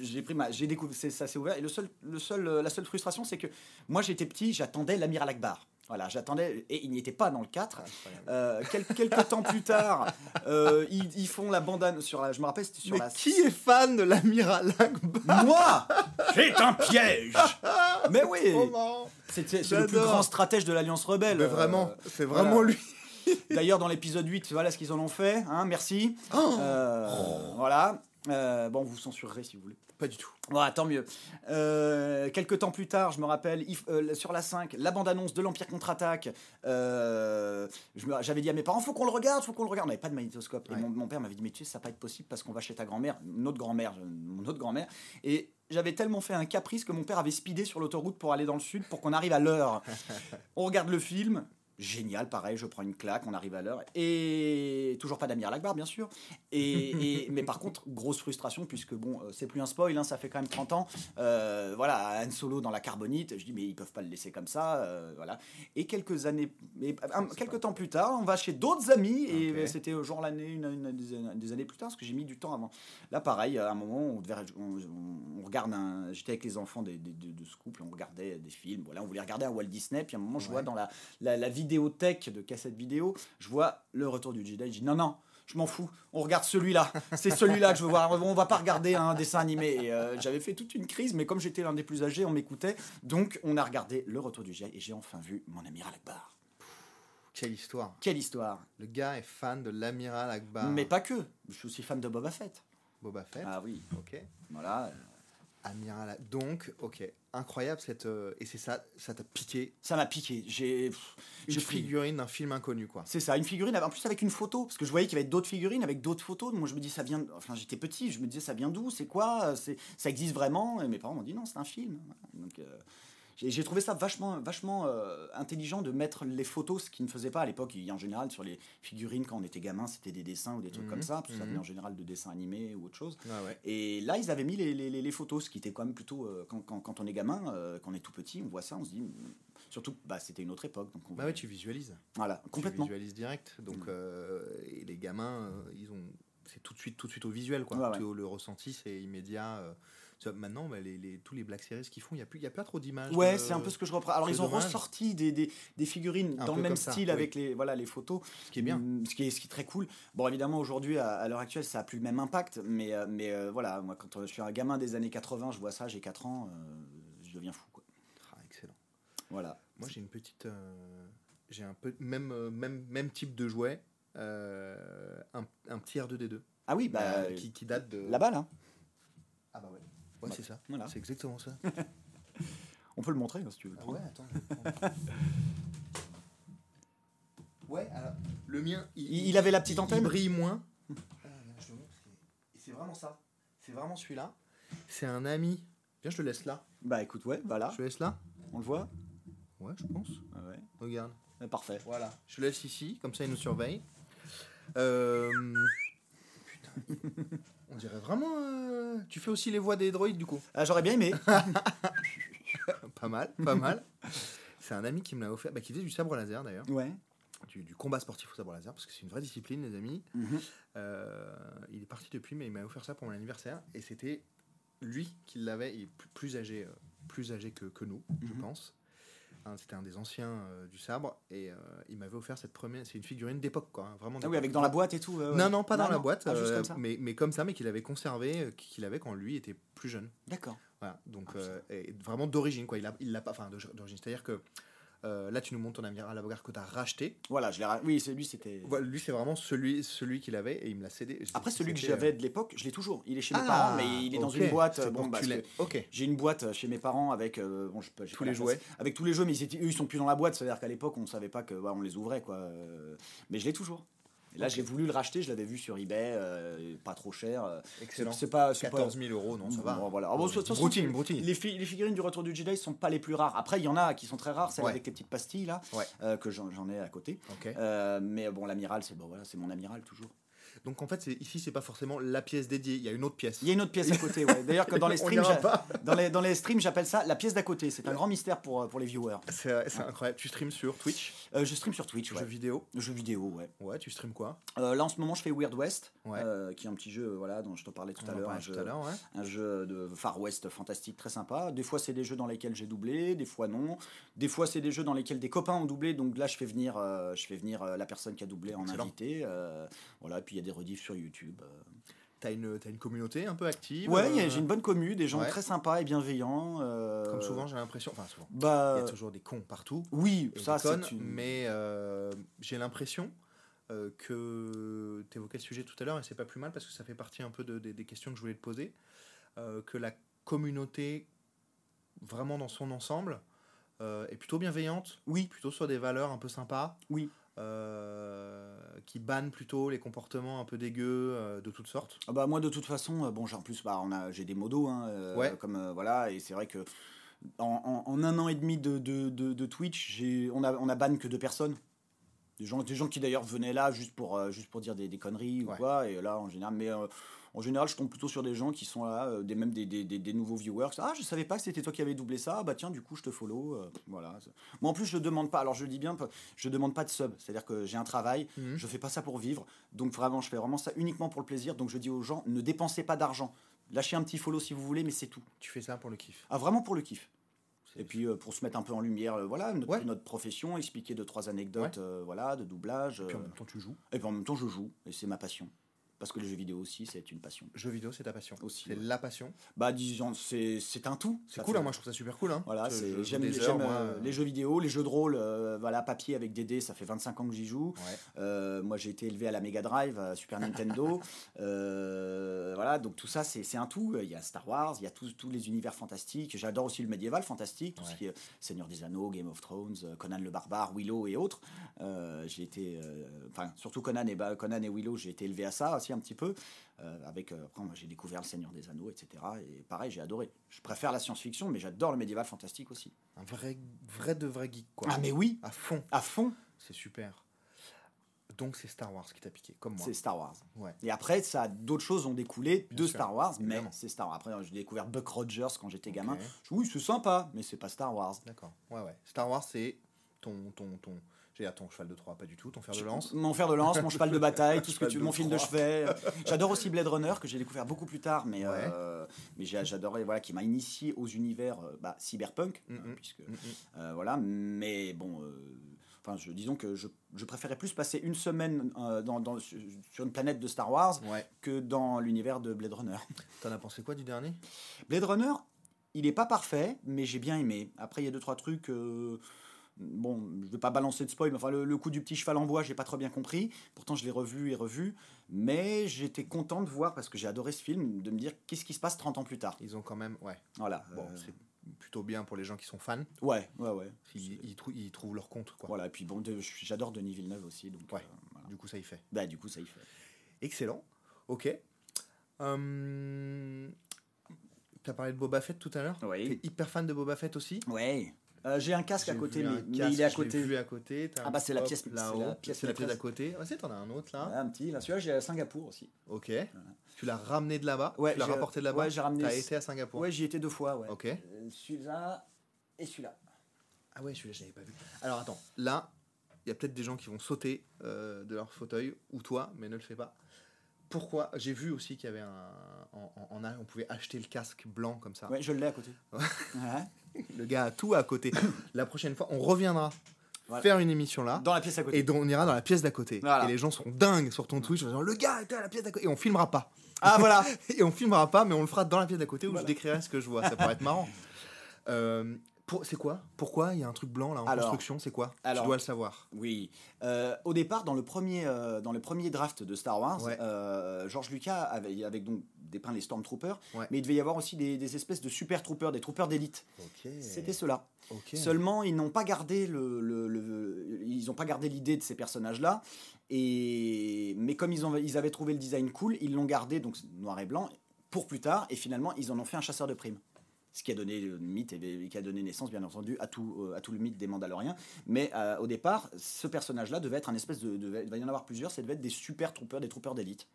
j'ai pris ma, j'ai découvert, ça s'est ouvert et euh, la seule frustration, c'est que moi, j'étais petit, j'attendais l'amiral Akbar. Voilà, j'attendais et il n'y était pas dans le 4. Incroyable. Euh, quel- quelques temps plus tard, euh, ils, ils font la bande sur la. Je me rappelle, c'était sur Mais la. qui est fan de l'amiral Akbar? Moi C'est un piège Mais oui. C'était c'est le plus grand stratège de l'Alliance Rebelle. Mais euh, vraiment, c'est voilà. vraiment lui. D'ailleurs, dans l'épisode 8, voilà ce qu'ils en ont fait. Hein, merci. Euh, Voilà. Euh, bon, vous censurerez si vous voulez. Pas du tout. Voilà, tant mieux. Euh, quelques temps plus tard, je me rappelle, if- euh, sur la 5, la bande-annonce de l'Empire contre-attaque, euh, j'avais dit à mes parents, faut qu'on le regarde, faut qu'on le regarde. On n'avait pas de magnétoscope. Ouais. Et mon, mon père m'avait dit, mais tu sais, ça va pas être possible parce qu'on va chez ta grand-mère, notre grand-mère, mon autre grand-mère. Et j'avais tellement fait un caprice que mon père avait speedé sur l'autoroute pour aller dans le sud pour qu'on arrive à l'heure. on regarde le film. Génial, pareil, je prends une claque, on arrive à l'heure. Et toujours pas d'Amir Lakbar, bien sûr. Et, et- mais par contre, grosse frustration, puisque bon, euh, c'est plus un spoil, hein, ça fait quand même 30 ans. Euh, voilà, Han Solo dans la carbonite, je dis, mais ils peuvent pas le laisser comme ça. euh, voilà. Et quelques années, mais, un- quelques temps plus tard, on va chez d'autres amis, et Ok. euh, c'était genre l'année, une, une- des, années- des années plus tard, parce que j'ai mis du temps avant. Là, pareil, à un moment, on, devait, on, regarde un. J'étais avec les enfants des, des- de, de ce couple, on regardait des films, voilà, on voulait regarder un Walt Disney, puis à un moment, je vois dans la, la, la vidéothèque de cassette vidéo, je vois le retour du Jedi, je dis, non, non. Je m'en fous, on regarde celui-là. C'est celui-là que je veux voir. On va pas regarder un dessin animé. Euh, J'avais fait toute une crise, mais comme j'étais l'un des plus âgés, on m'écoutait. Donc on a regardé Le Retour du Jedi et j'ai enfin vu mon amiral Akbar. Quelle histoire. Quelle histoire Le gars est fan de l'amiral Akbar. Mais pas que. Je suis aussi fan de Boba Fett. Boba Fett. Ah oui, Ok. voilà. Donc, ok. Incroyable cette. euh, Et c'est ça, ça t'a piqué. Ça m'a piqué. J'ai Une figurine d'un film inconnu, quoi. C'est ça, une figurine, en plus avec une photo, parce que je voyais qu'il y avait d'autres figurines avec d'autres photos. Moi je me dis, ça vient. Enfin, j'étais petit, je me disais, ça vient d'où? C'est quoi? C'est Ça existe vraiment? Et mes parents m'ont dit, non, c'est un film. Donc. euh, j'ai trouvé ça vachement, vachement euh, intelligent de mettre les photos, ce qu'ils ne faisaient pas à l'époque. En général, sur les figurines, quand on était gamin, c'était des dessins ou des trucs Mhm, comme ça. Puis ça mhm. venait en général de dessins animés ou autre chose. Ah ouais. Et là, ils avaient mis les, les- les- les photos, ce qui était quand même plutôt. euh, quand, quand- quand on est gamin, euh, quand on est tout petit, on voit ça, on se dit. mm, Surtout, bah, c'était une autre époque. Donc on Bah ouais, tu visualises. Voilà, complètement. Tu visualises direct. Donc, Mm. et les gamins, ils ont. C'est tout de suite, tout de suite au visuel, quoi. Ouais, ouais. Tout- Le ressenti, c'est immédiat. Euh. Maintenant, bah, les, les- tous les Black Series qu'ils font, il n'y a, plus- il y a pas trop d'images. Ouais, de- c'est un peu ce que je reprends. Alors ils ont dommage. ressorti des, des, des figurines Un dans le même ça, style oui. avec les, voilà, les photos. Ce qui est bien. Mm, Ce qui est, ce qui est très cool. Bon, évidemment, aujourd'hui, à, à l'heure actuelle, ça a plus le même impact. Mais, euh, mais euh, voilà, moi, quand euh, je suis un gamin des années 80, je vois ça, j'ai 4 ans, euh, je deviens fou. Quoi. Ah, excellent. Voilà. Moi, j'ai une petite. euh, j'ai un peu. Même, euh, même, même type de jouet. euh, un, un petit R2D2. Ah oui, bah, euh, qui, qui date de. là-bas, là. Ah bah ouais. Ouais, Bah, c'est ça. voilà. C'est exactement ça. On peut le montrer hein, si tu veux. le Ah ouais, attends. je vais prendre. ouais, alors, le mien, Il- il avait la petite il- antenne? Il brille moins. Ah, je montre. C'est vraiment ça. C'est vraiment celui-là. C'est un ami. Viens, je te laisse là. Bah écoute, ouais, voilà. Je te laisse là. On le voit? Ouais, je pense. Ah ouais. Regarde. Euh, Parfait. Voilà. Je te laisse ici, comme ça il nous surveille. Euh, Putain. On dirait vraiment. euh, Tu fais aussi les voix des droïdes du coup. Ah, J'aurais bien aimé. Pas mal, pas mal. C'est un ami qui me l'a offert, bah, qui faisait du sabre laser d'ailleurs, Ouais. du, du combat sportif au sabre laser, parce que c'est une vraie discipline, les amis. Mhm. Euh, il est parti depuis, mais il m'a offert ça pour mon anniversaire, et c'était lui qui l'avait, il est plus, plus âgé, euh, plus âgé que, que nous, je Mhm. pense. Hein, c'était un des anciens euh, du sabre, et euh, il m'avait offert cette première. C'est une figurine d'époque, quoi, hein, vraiment. Ah oui, avec dans la boîte et tout. Non, non, pas dans la boîte, Ah, juste euh, comme ça. mais, mais comme ça, mais qu'il avait conservé, qu'il avait quand lui était plus jeune. D'accord. Voilà, donc Ah, et vraiment d'origine, quoi. Il a, il l'a pas, enfin d'origine, c'est-à-dire que euh, là, tu nous montres ton amiral Avogar que tu as racheté. Voilà, je l'ai. ra- Oui, c'est lui, c'était. Voilà, lui, c'est vraiment celui, celui qu'il avait et il me l'a cédé. Après, celui que j'avais de l'époque, je l'ai toujours. Il est chez mes Ah, parents, mais il est dans une boîte. C'est Bon, pour que parce tu l'aies- que Ok. j'ai une boîte chez mes parents avec euh, bon, je Tous les jouets. place. avec tous les jeux, mais ils étaient- eux ils sont plus dans la boîte, c'est-à-dire qu'à l'époque on savait pas que ouais, on les ouvrait quoi. Euh, Mais je l'ai toujours. Et là j'ai voulu le racheter, je l'avais vu sur eBay, euh, pas trop cher. euh, Excellent. C'est pas, c'est pas- 14 000 euros, non, ça va. Bon, voilà. Ah, bon, Broutine, broutine. Les, fi- les figurines du Retour du Jedi sont pas les plus rares. Après, il y en a qui sont très rares, celles Ouais. avec les petites pastilles là, Ouais. euh, que j'en ai à côté. Euh, mais bon, l'amiral, c'est bon, voilà, c'est mon amiral toujours. Donc en fait, ici, c'est pas forcément la pièce dédiée. Il y a une autre pièce. Il y a une autre pièce à côté, ouais. D'ailleurs, dans les streams, dans les, dans les streams, j'appelle ça la pièce d'à côté. C'est un grand mystère pour, euh, pour les viewers. C'est c'est incroyable. Tu streams sur Twitch, Euh, je stream sur Twitch, ouais. jeux vidéo? Jeux vidéo, ouais. Ouais, tu streams quoi? Euh, là, en ce moment, je fais Weird West, Ouais. euh, qui est un petit jeu, euh, voilà, dont je te parlais tout On à l'heure. Un, jeu- un de Far West fantastique, très sympa. Des fois, c'est des jeux dans lesquels j'ai doublé, des fois non. Des fois, c'est des jeux dans lesquels des copains ont doublé. Donc là, je fais venir, euh, je fais venir euh, la personne qui a doublé en Excellent. invité. euh, voilà, et puis il y a des rediffs sur YouTube. euh. T'as une, t'as une communauté un peu active. Ouais, euh, j'ai une bonne commu, des gens ouais. très sympas et bienveillants. euh, Comme souvent, j'ai l'impression. Enfin, souvent. Bah, Il y a toujours des cons partout. oui, ça, des c'est une... mais euh, j'ai l'impression que tu évoquais le sujet tout à l'heure et c'est pas plus mal parce que ça fait partie un peu de- de- des questions que je voulais te poser. que la communauté, vraiment dans son ensemble, est plutôt bienveillante, Oui, plutôt sur des valeurs un peu sympas, oui. Euh, qui bannent plutôt les comportements un peu dégueux euh, de toutes sortes. Ah bah moi de toute façon, euh, bon j'ai en plus bah, on a j'ai des modos hein, Ouais. comme voilà et c'est vrai que en, en- en un an et demi de, de, de, de Twitch, j'ai on a on a ban que deux personnes. Des gens, des gens qui d'ailleurs venaient là juste pour, juste pour dire des, des conneries ou quoi. Et là, en général, mais en général, je tombe plutôt sur des gens qui sont là, euh, des, même des, des, des, des nouveaux viewers. Ah, je savais pas que c'était toi qui avais doublé ça. Ah, Bah tiens, du coup, je te follow. euh, voilà. Moi, en plus, je demande pas. Alors, je dis bien, je demande pas de sub. C'est-à-dire que j'ai un travail. Mhm. Je fais pas ça pour vivre. Donc, vraiment, je fais vraiment ça uniquement pour le plaisir. Donc, je dis aux gens, ne dépensez pas d'argent. Lâchez un petit follow si vous voulez, mais c'est tout. Tu fais ça pour le kiff. Ah, vraiment pour le kiff. Et puis euh, pour se mettre un peu en lumière, euh, voilà, notre, Ouais. notre profession, expliquer deux trois anecdotes, euh, voilà, de doublage. Et puis en même temps, tu joues. et puis en même temps, je joue, et c'est ma passion. Parce que les jeux vidéo aussi, c'est une passion. Jeux vidéo, c'est ta passion. Aussi, C'est ouais. la passion. Bah, disons, c'est c'est un tout. C'est cool, hein, moi je trouve ça super cool. Hein. Voilà, c'est- j'aime des j'aime, heures, moi, euh, euh, les jeux vidéo, les jeux de rôle, euh, voilà, papier avec des dés, ça fait 25 ans que j'y joue. Ouais. Euh, moi, j'ai été élevé à la Mega Drive, à Super Nintendo. Voilà, donc tout ça, c'est c'est un tout. Il y a Star Wars, il y a tous les univers fantastiques. J'adore aussi le médiéval fantastique, tout Ouais. ce qui est Seigneur des Anneaux, Game of Thrones, Conan le Barbare, Willow et autres. J'ai été, enfin, surtout Conan et, bah, Conan et Willow, j'ai été élevé à ça aussi un petit peu. Euh, avec, euh, après, moi, j'ai découvert le Seigneur des Anneaux, etc. Et pareil, j'ai adoré. Je préfère la science-fiction, mais j'adore le médiéval fantastique aussi. Un vrai, vrai de vrai geek, quoi. Ah, mais oui, À fond. à fond, C'est super. Donc c'est Star Wars qui t'a piqué, comme moi. c'est Star Wars. Ouais. Et après, ça, d'autres choses ont découlé Bien de sûr, Star Wars, mais évidemment. c'est Star Wars. Après, j'ai découvert Buck Rogers quand j'étais gamin. Ok. Je dis, oui, c'est sympa, mais c'est pas Star Wars. D'accord. Ouais, ouais. Star Wars, c'est ton, ton, ton, j'ai dire ton cheval de Troie, pas du tout, ton fer de lance? Mon fer de lance, mon cheval de bataille, tout ce que tu, de mon film de chevet. J'adore aussi Blade Runner que j'ai découvert beaucoup plus tard, mais Ouais. euh, mais j'adorais voilà qui m'a initié aux univers euh, bah, cyberpunk, hein, puisque Mm, euh, voilà. Mais bon, euh, enfin, disons que je, je préférais plus passer une semaine dans, dans- sur sur une planète de Star Wars Ouais. que dans l'univers de Blade Runner. T'en as pensé quoi du dernier? Blade Runner, il est pas parfait, mais j'ai bien aimé. Après, il y a deux trois trucs. Bon, je vais pas balancer de spoil, mais enfin le, le coup du petit cheval en bois, j'ai pas trop bien compris. Pourtant, je l'ai revu et revu, mais j'étais content de voir parce que j'ai adoré ce film, de me dire qu'est-ce qui se passe 30 ans plus tard? Ils ont quand même, ouais. Voilà. Bon, euh, c'est plutôt bien pour les gens qui sont fans. ouais, ouais, ouais. Ils, ils, trou- ils trouvent leur compte, quoi. Voilà. Et puis bon, de- j'adore Denis Villeneuve aussi, donc Ouais. euh, voilà. Du coup, ça y fait. Bah, du coup, ça y fait. Excellent. Ok. Hum, T'as parlé de Boba Fett tout à l'heure? Oui. T'es hyper fan de Boba Fett aussi? Ouais. Euh, J'ai un casque à côté, mais, un mais casque, il est à côté. vu à côté. t'as Ah bah, c'est la pièce- là-haut. la pièce C'est la pièce d'à côté. Ah, c'est, t'en as un autre là. Un petit, là, celui-là, j'ai à Singapour aussi. Ok. Tu l'as ramené de là-bas Ouais, Tu l'as rapporté de là-bas ouais, j'ai ramené- T'as été à Singapour Ouais, j'y étais deux fois, ouais. Ok. Euh, celui-là et celui-là. Ah ouais, celui-là, je l'avais pas vu. Alors attends, là, il y a peut-être des gens qui vont sauter euh, de leur fauteuil, ou toi, mais ne le fais pas. Pourquoi J'ai vu aussi qu'il y avait un. En, en- en- on pouvait acheter le casque blanc comme ça. Ouais, je l'ai à côté. Ouais. Le gars a tout à côté. La prochaine fois, on reviendra Voilà. faire une émission là. Dans la pièce à côté. Et on ira dans la pièce d'à côté. Voilà. Et les gens seront dingues sur ton Twitch. en disant, le gars était à la pièce d'à côté. Et on filmera pas. Ah voilà Et on filmera pas, mais on le fera dans la pièce d'à côté où Voilà. je décrirai ce que je vois. Ça pourrait être marrant. Euh, c'est quoi? Pourquoi il y a un truc blanc là en Alors- construction? C'est quoi? Alors- Je dois le savoir. Oui. Euh, au départ, dans le premier, euh, dans le premier draft de Star Wars, Ouais. euh, George Lucas avait, avait donc dépeint les Stormtroopers, Ouais. mais il devait y avoir aussi des, des espèces de super troopers, des troopers d'élite. C'était cela. Ok. Seulement, ils n'ont pas gardé le, le- le- ils pas gardé l'idée de ces personnages-là. Et mais comme ils, ont, ils avaient trouvé le design cool, ils l'ont gardé donc noir et blanc pour plus tard. Et finalement, ils en ont fait un chasseur de primes. Ce qui a donné le mythe et qui a donné naissance, bien entendu, à tout, euh, à tout le mythe des Mandaloriens. Mais euh, au départ, ce personnage-là devait être un espèce de, de- Il va y en avoir plusieurs, ça devait être des super troopers, des troopers d'élite.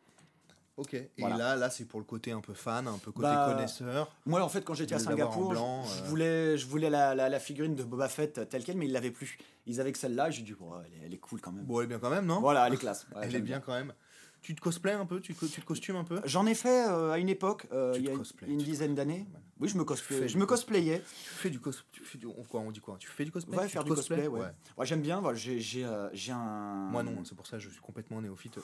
Ok. Et Voilà. là, là, c'est pour le côté un peu fan, un peu côté Bah, connaisseur. Moi, en fait, quand j'étais à Singapour, blanc, je, je euh. voulais, je voulais la, la- la figurine de Boba Fett telle quelle, mais ils l'avaient plus. Ils avaient que celle-là. J'ai dit, bon, elle, est, elle est cool quand même. Bon, elle est bien quand même, non? Voilà, elle est classe. Ouais, Elle est bien quand même. Tu te cosplays un peu? Tu te, tu te costumes un peu? J'en ai fait euh, à une époque, euh, il y a une dizaine d'années. Oui, je me, cosplay, je me cos- cosplayais. Tu fais du cos, tu fais du, on, quoi, on dit quoi Tu fais du cosplay Ouais, faire du cosplay, ouais. ouais. Ouais, J'aime bien, voilà, j'ai euh, un... Moi non, c'est pour ça que je suis complètement néophyte.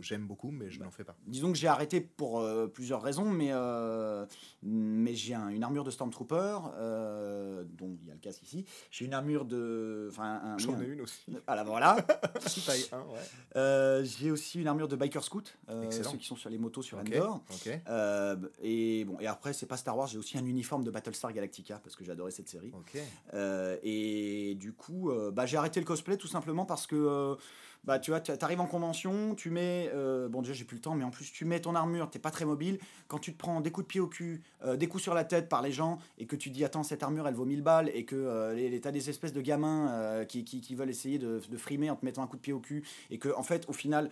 J'aime beaucoup, mais je n'en fais pas. Disons que j'ai arrêté pour euh, plusieurs raisons, mais, euh, mais j'ai un- une armure de Stormtrooper, euh, dont il y a le casque ici. J'ai une armure de... Enfin, un, un- une aussi. Ah là, voilà. Taille 1, ouais. J'ai aussi une armure de Biker Scout, ceux qui sont sur les motos sur Ok. Endor. Et bon, et après c'est pas Star Wars, j'ai aussi un uniforme de Battlestar Galactica parce que adoré cette série. Euh, et du coup, euh, bah, j'ai arrêté le cosplay tout simplement parce que euh, bah, tu vois, tu arrives en convention, tu mets, bon déjà j'ai plus le temps, mais en plus tu mets ton armure, t'es pas très mobile. Quand tu te prends des coups de pied au cul, des coups sur la tête par les gens et que tu dis attends cette armure elle vaut 1000 balles et que t'as des espèces de gamins qui, qui, qui veulent essayer de, de frimer en te mettant un coup de pied au cul et que en fait au final.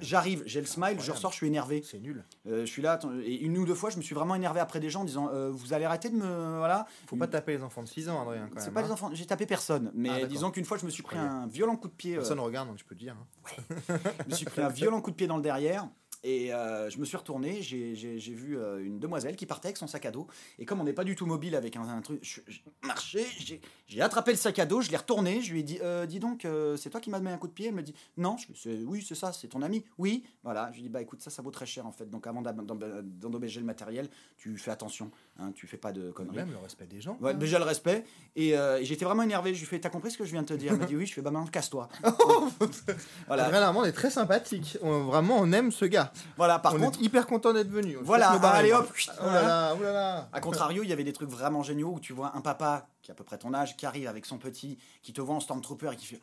J'arrive, j'ai le smile, je ressors, je suis énervé. C'est nul. Euh, je suis là, et une ou deux fois, je me suis vraiment énervé après des gens en disant euh, Vous allez arrêter de me. Voilà. Faut pas taper les enfants de 6 ans, Adrien, C'est pas hein. des enfants, j'ai tapé personne, mais Ah, disons qu'une fois, je me suis pris un violent coup de pied. euh, Personne ne regarde, donc tu peux le dire. hein. je me suis pris un violent coup de pied dans le derrière. Et euh, je me suis retourné, j'ai vu euh, une demoiselle qui partait avec son sac à dos. Et comme on n'est pas du tout mobile avec un, un truc, je, marchais, j'ai- attrapé le sac à dos, je l'ai retourné, je lui ai dit euh, Dis donc, c'est toi qui m'as mis un coup de pied? Elle me dit Non, je oui, c'est ça, c'est ton ami. Oui, voilà. Je lui ai dit Bah écoute, ça, ça vaut très cher en fait. Donc avant d'endommager le matériel, tu fais attention, hein, tu fais pas de conneries. Même le respect des gens. Ouais, hein. déjà le respect. Et, et j'étais vraiment énervé. Je lui fais T'as compris ce que je viens de te dire? Elle m'a dit Oui, je fais Bah maintenant, casse-toi. voilà. Adrien Lamande est très sympathique. On- vraiment, on aime ce gars. Voilà, par on contre. est hyper content d'être venu. On Voilà, allez, hop, Oh là là, oh là là. A contrario, il y avait des trucs vraiment géniaux où tu vois un papa qui a à peu près ton âge qui arrive avec son petit, qui te voit en Stormtrooper et qui fait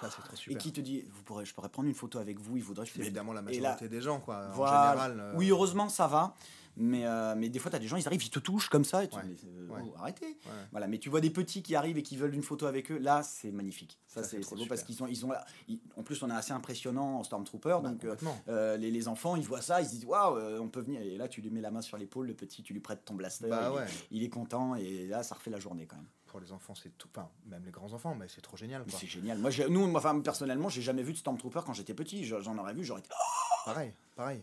Ça, c'est et super. qui te dit vous pourrez, je pourrais prendre une photo avec vous. Il voudrait. Évidemment la Et là- majorité des gens, quoi. Voilà. En général. euh, Oui, heureusement, ça va. Mais, euh, mais des fois, tu as des gens, ils arrivent, ils te touchent comme ça. Et tu Ouais, dis, euh, ouais. oh, arrêtez. Ouais. Voilà, mais tu vois des petits qui arrivent et qui veulent une photo avec eux. Là, c'est magnifique. Ça, Ça, c'est parce qu'ils ont, ils ont, ils- en plus, on est assez impressionnant en Stormtrooper. bah, donc, euh, euh, les, les enfants, ils voient ça, ils se disent waouh, on peut venir. Et là, tu lui mets la main sur l'épaule, le petit, tu lui prêtes ton blaster. Bah il, est content et là, ça refait la journée quand même. Pour les enfants, c'est tout. Enfin, même les grands enfants, mais c'est trop génial. C'est génial. Moi, nous, moi, enfin, personnellement, j'ai jamais vu de Stormtrooper quand j'étais petit. Je- J'en aurais vu, j'aurais été. Oh Pareil, pareil.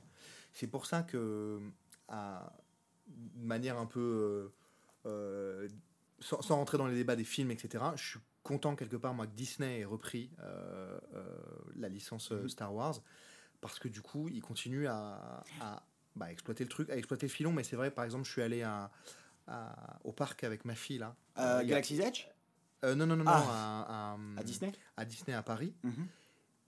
C'est pour ça que, à de manière un peu. euh, euh, sans, sans rentrer dans les débats des films, etc., je suis content quelque part, moi, que Disney ait repris euh, la licence Mhm. Star Wars, parce que du coup, ils continuent à, à, bah, exploiter le truc, à exploiter le filon. Mais c'est vrai, par exemple, je suis allé à, à- au parc avec ma fille, là. Il Galaxy's Edge? Non, non, non, non, Ah. à, à- à Disney? à Disney à Paris. Mhm.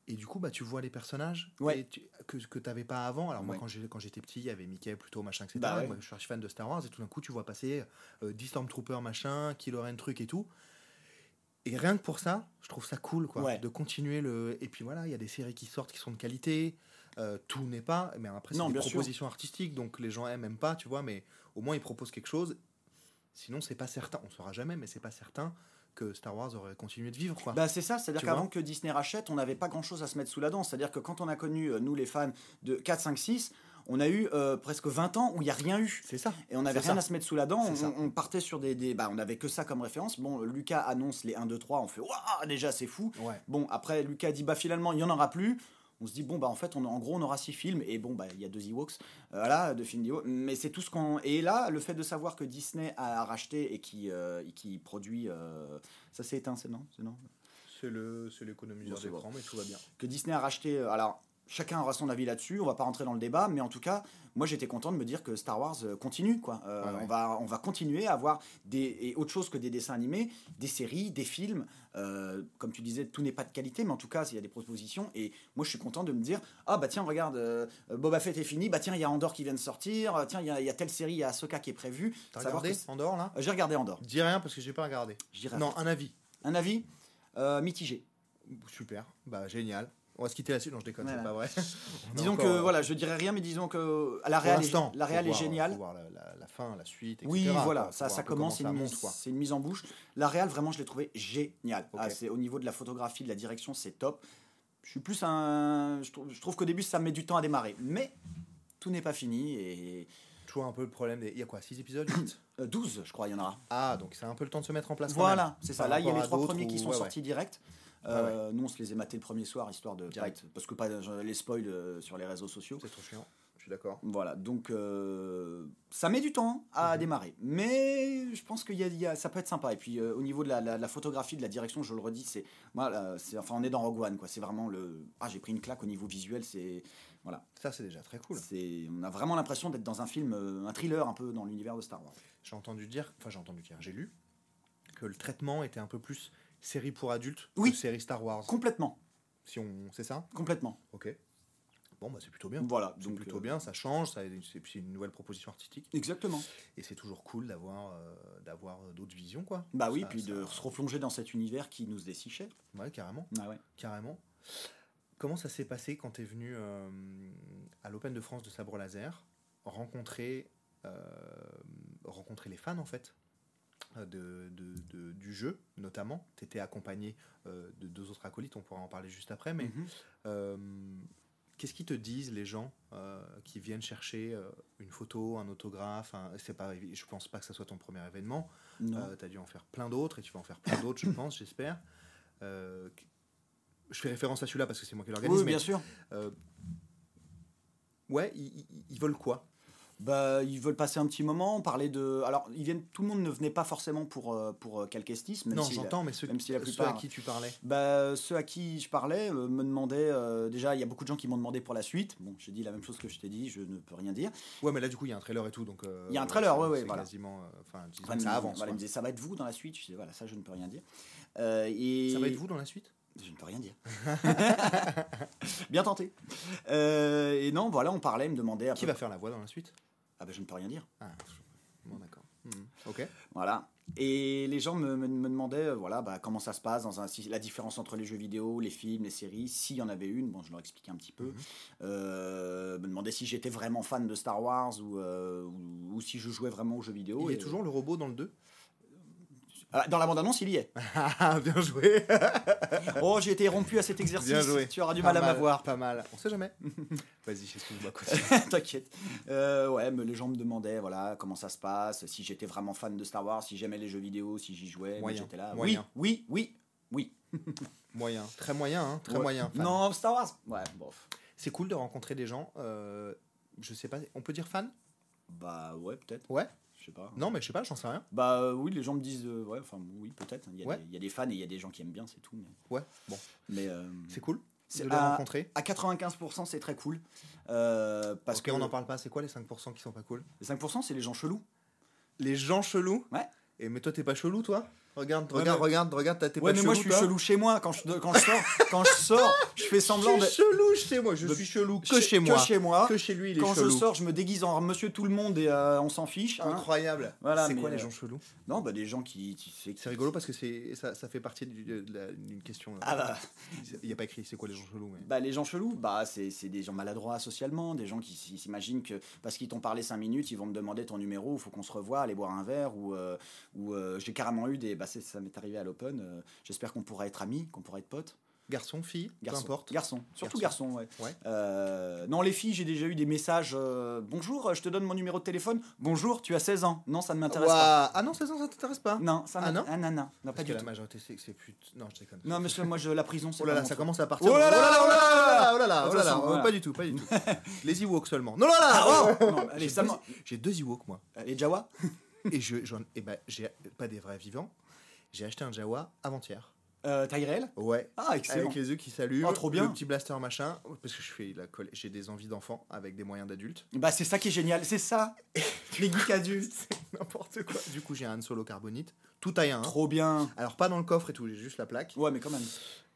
Et du coup, bah, tu vois les personnages Ouais. et tu- que, que tu n'avais pas avant. Alors, moi, Ouais. quand j'étais petit, il y avait Mickey, plutôt, machin, etc. Bah ouais. Moi, je suis archi fan de Star Wars. Et tout d'un coup, tu vois passer euh, 10 Stormtroopers, machin, Kylo Ren, truc et tout. Et rien que pour ça, je trouve ça cool, quoi. De continuer le. Et puis voilà, il y a des séries qui sortent qui sont de qualité. Euh, tout n'est pas. Mais après, c'est des sûr. propositions artistiques. Donc, les gens aiment, aiment pas, tu vois. Mais au moins, ils proposent quelque chose. Sinon, c'est pas certain. On saura jamais, mais c'est pas certain que Star Wars aurait continué de vivre, quoi. Bah c'est ça, c'est-à-dire qu'avant que Disney rachète, on n'avait pas grand-chose à se mettre sous la dent. C'est-à-dire que quand on a connu, euh, nous les fans de 4, 5, 6, on a eu euh, presque 20 ans où il n'y a rien eu. c'est ça. Et on n'avait rien ça. à se mettre sous la dent. On, on partait sur des. des bah, on n'avait que ça comme référence. Bon, Lucas annonce les 1, 2, 3. On fait Waouh, déjà, c'est fou. Ouais. Bon, après, Lucas dit Bah, finalement, il n'y en aura plus. On se dit Bon, bah, en fait, on, en gros, on aura 6 films. Et bon, bah, il y a deux Ewoks. Euh, voilà, deux films d'Ewoks. Mais c'est tout ce qu'on. Et là, le fait de savoir que Disney a racheté et qui, euh, qui produit. euh, Ça s'est éteint, c'est non, c'est non? C'est le, c'est l'économiseur d'écran, mais tout va bien. que Disney a racheté. euh, Alors, chacun aura son avis là-dessus. On va pas rentrer dans le débat, mais en tout cas, moi j'étais content de me dire que Star Wars euh, continue. Quoi. Euh, Ouais, ouais. On, va, on va continuer à avoir des, et autre chose que des dessins animés, des séries, des films. Euh, comme tu disais, tout n'est pas de qualité, mais en tout cas, il y a des propositions. Et moi, je suis content de me dire Ah, bah tiens, regarde, euh, Boba Fett est fini. Bah tiens, il y a Andorre qui vient de sortir. Tiens, il y, a- il y a telle série, il y a Ahsoka qui est prévue. T'as regardé Andorre, là? J'ai regardé Andorre. Dis rien parce que j'ai pas regardé. Non, un avis. Un avis mitigé. Super. Bah, génial. On va se quitter là-dessus. Non, je déconne, Voilà. c'est pas vrai. Disons encore, que euh, voilà, je dirais rien, mais disons que la l'instant, est, la réal est géniale. faut voir la, la- la fin, la suite, etc. Oui, voilà, ça, commence, c'est une, mise- une en bouche. La réal, vraiment, je l'ai trouvé génial. Ok. Ah, c'est au niveau de la photographie, de la direction, c'est top. Je suis plus un. Je trouve, je trouve qu'au début, ça met du temps à démarrer, mais tout n'est pas fini et un peu le problème des. Il y a quoi 6 épisodes 8 euh, 12, je crois, il y en aura. Ah, donc c'est un peu le temps de se mettre en place. Voilà, c'est ça. Là, il y a les trois premiers qui sont ouais, ouais. sortis direct. Euh, Nous, on se les est matés le premier soir, histoire de Direct. parce que pas les spoils euh, sur les réseaux sociaux. C'est trop chiant. Je suis d'accord. Voilà, donc euh, ça met du temps à Mhm. démarrer, mais je pense que y a, y a- ça peut être sympa. Et puis euh, au niveau de la, la- la photographie, de la direction, je le redis, c'est, moi, là, c'est, enfin, on est dans Rogue One, quoi. C'est vraiment le, ah, j'ai pris une claque au niveau visuel. C'est, voilà, Ça, c'est déjà très cool. c'est, on a vraiment l'impression d'être dans un film, euh, un thriller un peu dans l'univers de Star Wars. J'ai entendu dire, enfin j'ai entendu dire, j'ai lu que le traitement était un peu plus série pour adultes Oui. que série Star Wars? Complètement, Si on, c'est ça? Complètement. Ok. Bon bah c'est plutôt bien. Voilà, C'est donc plutôt euh, bien, ça change, ça, c'est une nouvelle proposition artistique Exactement. et c'est toujours cool d'avoir euh, d'avoir d'autres visions quoi. Bah oui, Ça- puis de se replonger dans cet univers qui nous est si cher. Ouais, carrément, Ah ouais. carrément. Comment ça s'est passé quand tu es venu euh, à l'Open de France de Sabre Laser rencontrer euh, rencontrer les fans en fait? euh, de, de- de- du jeu notamment. Tu étais accompagné euh, de deux autres acolytes, on pourra en parler juste après, mais Mhm. euh, qu'est-ce qu'ils te disent les gens euh, qui viennent chercher une photo, un autographe un- C'est pas, je pense pas que ça soit ton premier événement. Tu as dû en faire plein d'autres et tu vas en faire plein d'autres, je pense, j'espère. Je fais référence à celui-là parce que c'est moi qui l'organise. oui, mais, bien sûr. ouais, ils veulent quoi? Bah, ils veulent passer un petit moment, parler de. Alors, ils viennent. Tout le monde ne venait pas forcément pour euh, pour euh, Calquestis, même Non, si j'entends, mais ceux, même si la ceux plupart- à qui tu parlais. Bah, ceux à qui je parlais euh, me demandaient. euh, déjà, il y a beaucoup de gens qui m'ont demandé pour la suite. Bon, j'ai dit la même chose que je t'ai dit. Je ne peux rien dire. Ouais, mais là, du coup, il y a un trailer et tout. donc euh, Il y a un trailer, ouais, ouais, c'est voilà. quasiment. Enfin, ils ça avance. Voilà, ils me disaient ça va être vous dans la suite. Je disais voilà, ça je ne peux rien dire. Et Ça va être vous dans la suite? Je ne peux rien dire. Bien tenté. Euh, et non, voilà, on parlait, me demandaient. à Qui peu- va faire la voix dans la suite? Ah bah, je ne peux rien dire. Ah, bon, d'accord. Mhm. Ok. Voilà. Et les gens me, me- me demandaient euh, voilà, bah, comment ça se passe, dans un, si- la différence entre les jeux vidéo, les films, les séries, s'il y en avait une. Bon, je leur expliquais un petit peu. Mhm. Euh, me demandaient si j'étais vraiment fan de Star Wars ou, euh, ou, ou si je jouais vraiment aux jeux vidéo. Il y a toujours le robot dans le 2 Ah, dans la bande-annonce, il y est. Ah, bien joué Oh, j'ai été rompu à cet exercice. Bien joué. Tu auras du mal à m'avoir. Pas mal. On sait jamais. Vas-y, excuse-moi. T'inquiète. Euh, ouais, mais les gens me demandaient voilà comment ça se passe, si j'étais vraiment fan de Star Wars, si j'aimais les jeux vidéo, si j'y jouais. J'étais là. Moyen. Oui, oui, oui, oui. Moyen. Très moyen, hein. Très Ouais. moyen. fan. Non, Star Wars. Ouais, bof. C'est cool de rencontrer des gens. euh, je sais pas, on peut dire fan? Bah ouais, peut-être. Ouais? Je sais pas. Non, mais je sais pas, j'en sais rien. Bah euh, oui, les gens me disent euh, ouais, enfin oui, peut-être. Il y, a Ouais. des- il y a des fans et il y a des gens qui aiment bien, c'est tout. Mais, Ouais, bon. mais euh, C'est cool C'est de les à- rencontrer. à 95%, c'est très cool. Euh, parce ok, que on n'en parle pas. C'est quoi les 5% qui sont pas cool? Les 5%, c'est les gens chelous. Les gens chelous? Ouais. Et mais toi, t'es pas chelou, toi? Regarde, Ouais, regarde, mais- regarde, regarde, t'as tes Ouais, mais moi je suis chelou chez moi. Quand je, quand je sors, quand je sors, je fais semblant suis chelou chez moi, je suis chelou que chez- moi. Que chez moi. Que chez lui, il est Quand je sors, je me déguise en monsieur tout le monde et euh, on s'en fiche. hein. Incroyable. Voilà, c'est quoi les euh, gens chelous? Non, bah des gens qui. qui- c'est rigolo parce que c'est ça, ça fait partie d'une question. Ah bah. Il n'y a pas écrit c'est quoi les gens chelous. Mais... Bah, les gens chelous, bah, c'est des gens maladroits socialement, des gens qui s'imaginent que parce qu'ils t'ont parlé 5 minutes, ils vont me demander ton numéro, il faut qu'on se revoie, aller boire un verre. Ou, euh, ou euh, j'ai carrément eu des. Bah, ça m'est arrivé à l'Open. euh, J'espère qu'on pourra être amis, qu'on pourra être potes. Garçon, fille, Garçon. peu importe. Garçon. Surtout garçon, ouais. Ouais. Euh, non, les filles, j'ai déjà eu des messages. euh, Bonjour, je te donne mon numéro de téléphone. Bonjour, tu as 16 ans. Non, ça ne m'intéresse pas. Ah non, 16 ans, ça t'intéresse pas Non, ça Ah, non Ah, non, non, non, Parce pas que du la tout. majorité, c'est plus. Non, je déconne. Non, monsieur, moi, je, la prison, c'est Oh là là, ça commence à partir. Oh là là oh là là, oh là là, oh là là, Attention, oh, voilà. pas du tout, pas du tout. Les Ewoks seulement. Non, là, Ah, oh oh Non, allez, J'ai deux- Ewoks moi. Les Jawa Et et ben, j'ai pas des vrais vivants. J'ai acheté un Jawa avant-hier. euh, réelle? Ouais. Ah, excellent. Avec les œufs qui s'allument. Oh, trop bien. Le petit blaster machin. Parce que je fais la. J'ai des envies d'enfant avec des moyens d'adulte. Bah, c'est ça qui est génial, c'est ça. Les geeks adultes. N'importe quoi. Du coup, j'ai un solo carbonite. Tout taille 1. Trop bien. Alors, pas dans le coffre et tout, j'ai juste la plaque. Ouais, mais quand même.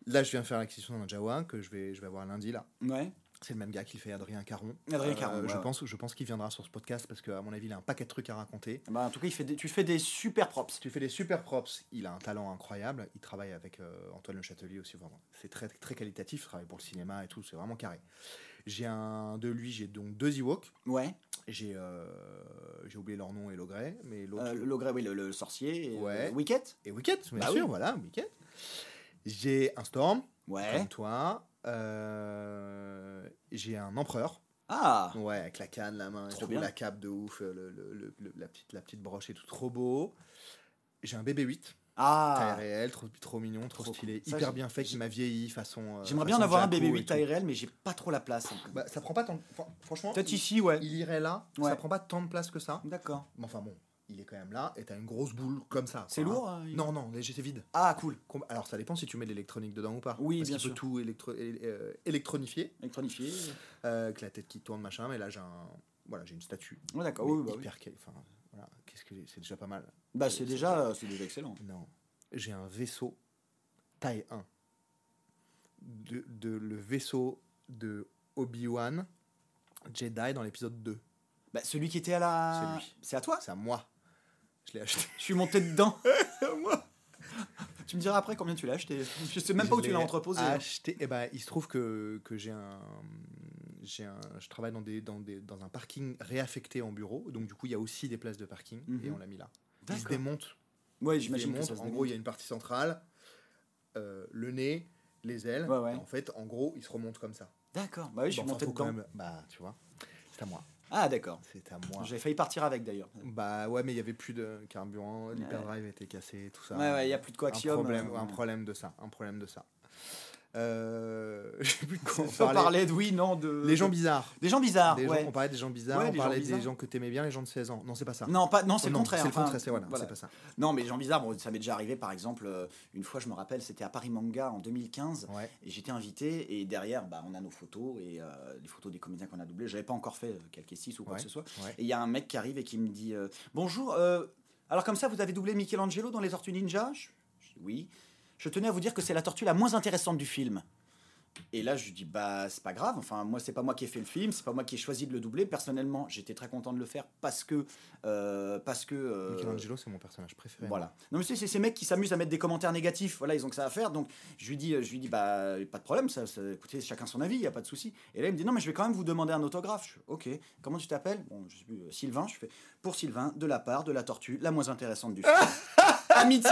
Là, je viens faire l'acquisition d'un Jawa que je vais, je vais avoir lundi là. Ouais. C'est le même gars qui le fait, Adrien Caron. Adrien Euh, Caron, ouais, je, pense, je pense qu'il viendra sur ce podcast parce qu'à mon avis, il a un paquet de trucs à raconter. Bah, en tout cas, il fait des- tu fais des super props. Tu fais des super props. Il a un talent incroyable. Il travaille avec euh, Antoine Le Châtelier aussi, vraiment. C'est très, très qualitatif. Il travaille pour le cinéma et tout. C'est vraiment carré. J'ai un de lui, j'ai donc deux Ewoks. Ouais. J'ai euh, j'ai oublié leur nom et Logré, mais l'autre. Oui, le, le sorcier. Et, Ouais. Wicket Et Wicket, bien Bah sûr, oui. voilà, Wicket. J'ai un Storm, Ouais. comme toi. Euh, j'ai un Empereur. Ah Ouais, avec la canne, la main, et Trop tout, bien. la cape de ouf, le, le- le- le- la, petite, la petite broche et tout, trop beau. J'ai un BB-8, taille Ah réelle, trop, trop mignon, trop, Trop stylé, cool. Hyper bien fait, qui m'a vieilli façon. euh, J'aimerais bien en avoir un Jaco bébé et 8 tout. taille réelle, mais j'ai pas trop la place. Bah, ça prend pas tant. fran- Franchement, Peut-être ici, ouais. il irait là, Ouais. ça prend pas tant de place que ça. D'accord. Mais enfin bon, il est quand même là et t'as une grosse boule comme ça. C'est lourd hein. hein, il- Non, non, léger, c'est vide. Ah, cool. Alors ça dépend si tu mets de l'électronique dedans ou pas. Oui, Parce bien sûr. peut tout électro- euh, électronifier, Électronifié. euh, avec la tête qui tourne, machin. Mais là, j'ai un, voilà, une statue. Ouais, d'accord. Oui, bah, oui. hyper quali- Enfin, voilà, qu'est-ce que c'est déjà pas mal. Bah, c'est déjà, c'est déjà excellent. Non, j'ai un vaisseau taille 1. De, de- le vaisseau de Obi-Wan Jedi dans l'épisode 2. Bah, celui qui était à la. C'est lui. C'est à toi? C'est à moi. Je l'ai acheté. Je suis monté dedans. Tu me diras après combien tu l'as acheté. Je sais même pas où tu l'as entreposé. hein. Acheté. Eh ben, il se trouve que, que j'ai un, j'ai un, je travaille dans des, dans des, dans un parking réaffecté en bureau. Donc du coup, il y a aussi des places de parking et Mhm. on l'a mis là. Il se démonte. Ouais, il se j'imagine En gros, il y a une partie centrale, euh, le nez, les ailes. Ouais, ouais. En fait, en gros, il se remonte comme ça. D'accord. Bah oui, je suis monté dedans. même- Bah, tu vois, c'est à moi. Ah, d'accord. C'est à moi. J'avais failli partir avec d'ailleurs. Bah ouais, mais il y avait plus de carburant, l'hyperdrive était cassé, tout ça. Ouais, ouais, il y a plus de coaxium. Un problème, euh, un problème de ça, un problème de ça. Euh, je sais plus de quoi on parlait. de oui, non, de. Les gens bizarres. Des gens bizarres, Des gens- ouais. on parlait des gens bizarres, Ouais, on des gens parlait bizarres. des gens que t'aimais bien, les gens de 16 ans. Non, c'est pas ça. Non, pas, non, c'est Oh le contraire. C'est le enfin, contraire, c'est voilà, voilà. c'est pas ça. Non, mais les gens bizarres, bon, ça m'est déjà arrivé, par exemple, euh, une fois, je me rappelle, c'était à Paris Manga en 2015, Ouais. et j'étais invité, et derrière, bah, on a nos photos, et euh, les photos des comédiens qu'on a doublés. J'avais pas encore fait euh, Calqué 6 ou quoi que ce soit. Et il y a un mec qui arrive et qui me dit euh, Bonjour, euh, alors comme ça, vous avez doublé Michelangelo dans Les Tortues Ninja? Je, Oui. Je tenais à vous dire que c'est la tortue la moins intéressante du film. Et là, je lui dis bah c'est pas grave. Enfin, moi c'est pas moi qui ai fait le film, c'est pas moi qui ai choisi de le doubler. Personnellement, j'étais très content de le faire parce que euh, parce que euh, Michelangelo, c'est mon personnage préféré. voilà. Non mais c'est ces mecs qui s'amusent à mettre des commentaires négatifs. Voilà, ils ont que ça à faire. Donc je lui dis je lui dis bah pas de problème. Ça, ça- écoutez chacun son avis, il y a pas de souci. Et là il me dit non mais je vais quand même vous demander un autographe. Je fais, ok. Comment tu t'appelles? Bon je sais plus euh, Sylvain. Je fais pour Sylvain de la part de la tortue la moins intéressante du film. Amitié.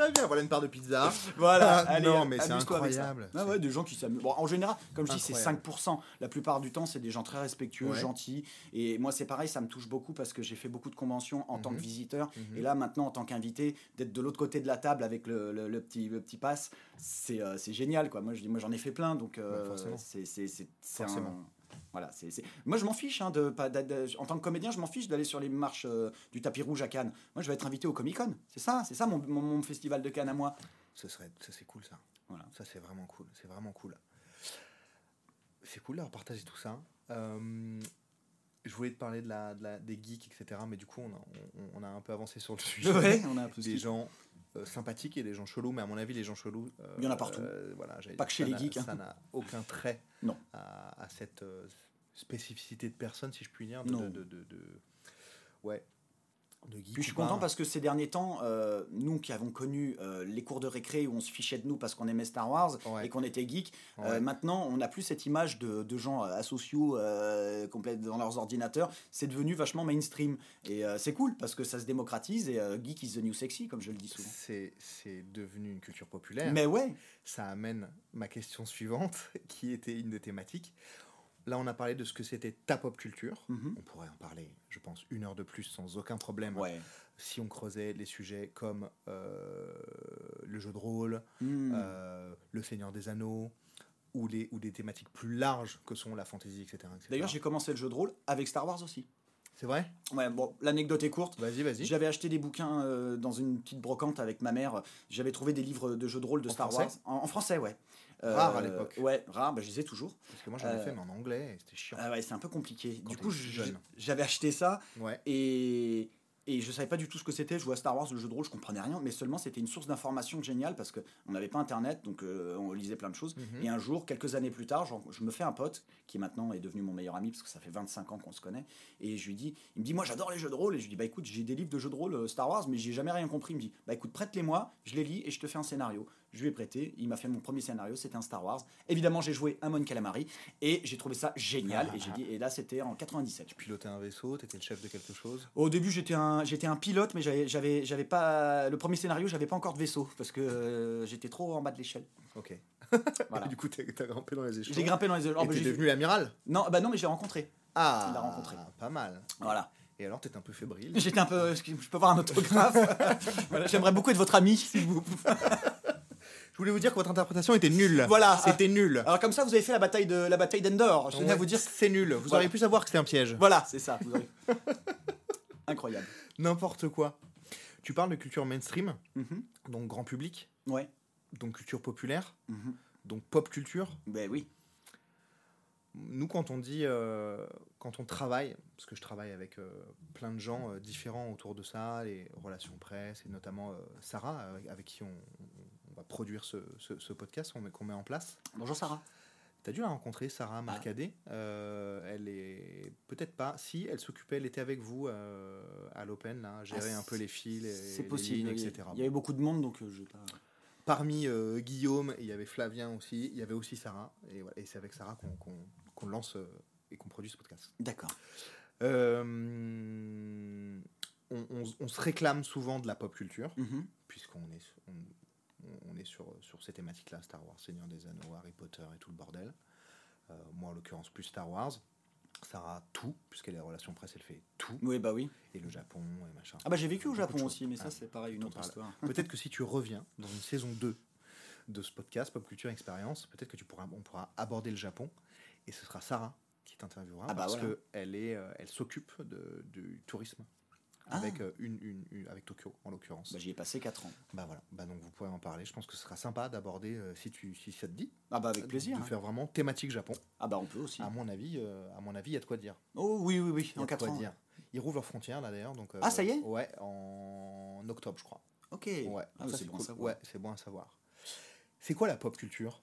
Très bien, voilà une part de pizza. Voilà. Ah, allez, non, mais c'est incroyable. Ah ouais, des gens qui s'amusent. Bon, en général, comme je dis, c'est Incroyable. 5%. La plupart du temps, c'est des gens très respectueux, Ouais. gentils. Et moi, c'est pareil, ça me touche beaucoup parce que j'ai fait beaucoup de conventions en tant Mhm. que visiteur. Mhm. Et là, maintenant, en tant qu'invité, d'être de l'autre côté de la table avec le, le- le petit, le petit pass, c'est euh, c'est génial. Quoi. Moi, j'en ai fait plein. Donc, euh, Ouais, c'est un- Voilà, c'est Moi, je m'en fiche. Hein, de, en tant que comédien, je m'en fiche d'aller sur les marches euh, du tapis rouge à Cannes. Moi, je vais être invité au Comic Con. C'est ça, c'est ça mon, mon- mon festival de Cannes à moi. Ce serait, ça c'est cool ça. Voilà. Ça c'est vraiment cool, c'est vraiment cool. C'est cool d'avoir partagé tout ça. Euh, je voulais te parler de la, de la- des geeks, etc. Mais du coup, on a, on, on a un peu avancé sur le sujet. Ouais, on a un peu Des gens euh, sympathiques et des gens chelous, mais à mon avis, les gens chelous. euh, Il y en a partout. euh, voilà, Pas que chez ça les n'a- geeks, hein. Ça n'a aucun trait Non. à, à cette euh, spécificité de personne, si je puis dire. De, Non. de, de, de- de- ouais. De. Puis je suis content parce que ces derniers temps, euh, nous qui avons connu euh, les cours de récré où on se fichait de nous parce qu'on aimait Star Wars Ouais. et qu'on était geek, Ouais. euh, maintenant on n'a plus cette image de, de gens asociaux complètes dans leurs ordinateurs. C'est devenu vachement mainstream et c'est cool parce que ça se démocratise et geek is the new sexy comme je le dis souvent. c'est devenu une culture populaire. Mais ouais, ça amène ma question suivante, qui était une des thématiques. Là, on a parlé de ce que c'était ta pop culture. Mhm. On pourrait en parler, je pense, une heure de plus sans aucun problème. ouais. Si on creusait les sujets comme euh, le jeu de rôle, Hmm. euh, le Seigneur des Anneaux, ou, les, ou des thématiques plus larges que sont la fantasy, etc. etc. D'ailleurs, j'ai commencé le jeu de rôle avec Star Wars aussi. C'est vrai? Ouais, bon, l'anecdote est courte. Vas-y, vas-y. J'avais acheté des bouquins euh, dans une petite brocante avec ma mère. J'avais trouvé des livres de jeux de rôle de En Star français? Wars. En, en français, ouais. Rare à l'époque. Ouais, rare, bah, je les ai toujours. Parce que moi, j'en ai Euh, fait, mais en anglais, c'était chiant. Ah ouais, c'est un peu compliqué. Quand du coup, j'avais acheté ça Ouais. et, et je savais pas du tout ce que c'était. Je jouais à Star Wars, le jeu de rôle, je comprenais rien, mais seulement c'était une source d'information géniale parce que on n'avait pas internet, donc euh, on lisait plein de choses. Mhm. Et un jour, quelques années plus tard, je me fais un pote qui maintenant est devenu mon meilleur ami parce que ça fait 25 ans qu'on se connaît. Et je lui dis, il me dit, moi j'adore les jeux de rôle. Et je lui dis, bah écoute, j'ai des livres de jeux de rôle euh, Star Wars, mais j'ai jamais rien compris. Il me dit, bah écoute, prête-les-moi, je les lis et je te fais un scénario. Je lui ai prêté, il m'a fait mon premier scénario, c'était un Star Wars. Évidemment, j'ai joué un Mon Calamari et j'ai trouvé ça génial. Et j'ai dit, et là c'était en 97. Tu pilotais un vaisseau, t'étais le chef de quelque chose? Au début, j'étais un, j'étais un pilote, mais j'avais, j'avais, j'avais pas. Le premier scénario, j'avais pas encore de vaisseau parce que euh, j'étais trop en bas de l'échelle. Ok. Voilà. du coup, t'as t'as grimpé dans les échelons. J'ai grimpé dans les. Et oh, bah, t'es j'ai- devenu amiral? Non, bah non, mais j'ai rencontré. Ah, Il l'a rencontré. Pas mal. Voilà. Et alors, t'es un peu fébrile? J'étais un peu. Je peux avoir un autographe? Voilà, J'aimerais beaucoup être votre ami, s'il vous. Je voulais vous dire que votre interprétation était nulle? Voilà. C'était nul. Alors comme ça, vous avez fait la bataille de la bataille d'Endor. Je tenais à vous dire. c'est nul. Vous Voilà. auriez pu savoir que c'était un piège. Voilà, c'est ça. vous Incroyable. N'importe quoi. Tu parles de culture mainstream, Mhm. donc grand public, Ouais. donc culture populaire, Mhm. donc pop culture. Ben oui. Nous, quand on dit, euh, quand on travaille, parce que je travaille avec euh, plein de gens euh, différents autour de ça, les relations presse, et notamment Sarah, avec, avec qui on, produire ce, ce- ce podcast qu'on met, en place. Bonjour Sarah. T'as dû la rencontrer, Sarah Marcadet. Euh, elle est peut-être pas. Si, elle s'occupait, elle était avec vous euh, à l'Open, là, à gérer Ah, un peu les fils, et, C'est les possible. lignes, etc. Il y avait beaucoup de monde, donc euh, je pas. Parmi euh, Guillaume, il y avait Flavien aussi, il y avait aussi Sarah. Et, voilà, et c'est avec Sarah qu'on qu'on- qu'on lance et qu'on produit ce podcast. D'accord. On, on- on se réclame souvent de la pop culture, Mhm. puisqu'on est, on, on est sur, sur ces thématiques-là, Star Wars, Seigneur des Anneaux, Harry Potter et tout le bordel. Euh, moi, en l'occurrence, plus Star Wars. Sarah, tout, puisqu'elle est en relation presse, elle fait tout. Oui, bah oui. Et le Japon, et machin. Ah bah j'ai vécu au Japon aussi, mais ça Ah, c'est pareil, une autre parle. histoire. Peut-être que si tu reviens dans une saison 2 de ce podcast, Pop Culture Expérience, peut-être que tu pourras, on pourra aborder le Japon. Et ce sera Sarah qui t'interviewera Ah bah parce voilà. qu'elle euh, elle s'occupe du tourisme. Ah. Avec, euh, une, une- une- avec Tokyo, en l'occurrence. Bah, j'y ai passé 4 ans. Bah voilà, bah donc vous pourrez en parler. Je pense que ce sera sympa d'aborder, euh, si, tu, si ça te dit, Ah bah avec plaisir. de hein. faire vraiment thématique Japon. Ah bah on peut aussi. À mon avis, euh, à mon avis, il y a de quoi dire. Oh oui, oui, oui, en de 4 quoi ans. dire. Ils rouvrent leurs frontières là d'ailleurs. Donc, euh, Ah, ça y est Ouais, en octobre, je crois. Ok. Ouais, Ah, ça, c'est bon à cool. savoir. Ouais, c'est bon à savoir. C'est quoi la pop culture?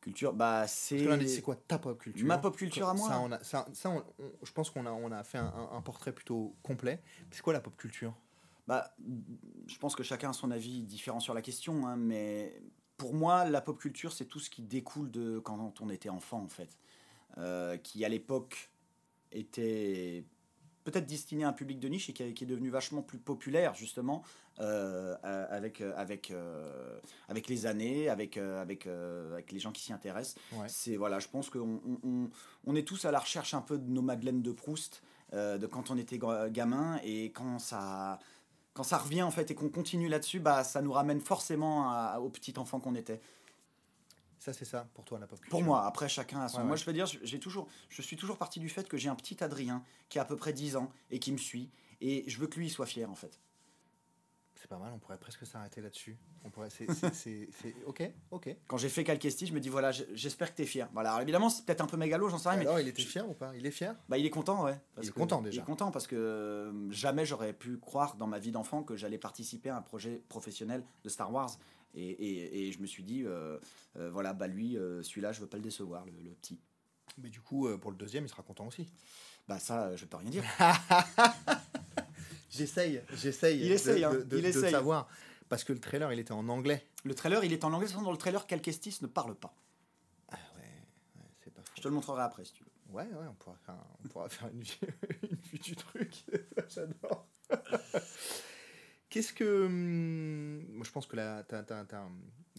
Culture, bah c'est. c'est quoi ta pop culture Ma pop culture à moi Ça, on a, ça, ça, on- on- je pense qu'on a, on a fait un, portrait plutôt complet. C'est quoi la pop culture? Bah, je pense que chacun a son avis différent sur la question, hein, mais pour moi, la pop culture, c'est tout ce qui découle de quand on était enfant, en fait. Euh, qui, à l'époque, était peut-être destiné à un public de niche et qui est devenu vachement plus populaire, justement, euh, euh, avec, euh, avec, euh, avec les années, avec, avec, avec les gens qui s'y intéressent. Ouais. C'est voilà, je pense qu'on on, est tous à la recherche un peu de nos Madeleines de Proust de quand on était ga- gamin et quand ça quand ça revient en fait et qu'on continue là-dessus, bah ça nous ramène forcément à- au petit enfant qu'on était. Ça, c'est ça pour toi la pop culture Pour moi, après chacun a son. Ouais, Moi ouais. je veux dire, j'ai toujours, je suis toujours parti du fait que j'ai un petit Adrien qui a à peu près 10 ans et qui me suit et je veux que lui soit fier en fait. C'est pas mal, on pourrait presque s'arrêter là-dessus. On pourrait, c'est, ok, ok. Quand j'ai fait Calquesti, je me dis voilà, j'espère que t'es fier. Voilà, alors évidemment, c'est peut-être un peu mégalo, j'en sais rien, mais Alors, il était fier ou pas? Il est fier? Bah, il est content, ouais. parce Il est que- content, déjà. Il est content parce que euh, jamais j'aurais pu croire dans ma vie d'enfant que j'allais participer à un projet professionnel de Star Wars. Et, et- et je me suis dit, euh, euh, voilà, bah lui, euh, celui-là, je veux pas le décevoir, le, le petit. Mais du coup, pour le deuxième, il sera content aussi. Bah ça, je peux rien dire. J'essaye, j'essaye. Il de- essaye, hein, de, de- il de essaye. savoir. Parce que le trailer, il était en anglais. Le trailer, il est en anglais, de façon, dans le trailer, Calquestis ne parle pas. Ah ouais, ouais, c'est pas faux. Je te le montrerai après si tu veux. Ouais, ouais, on pourra faire, un- on pourra faire une, vue, une vue du truc. J'adore. Qu'est-ce que. hum, Moi, je pense que la,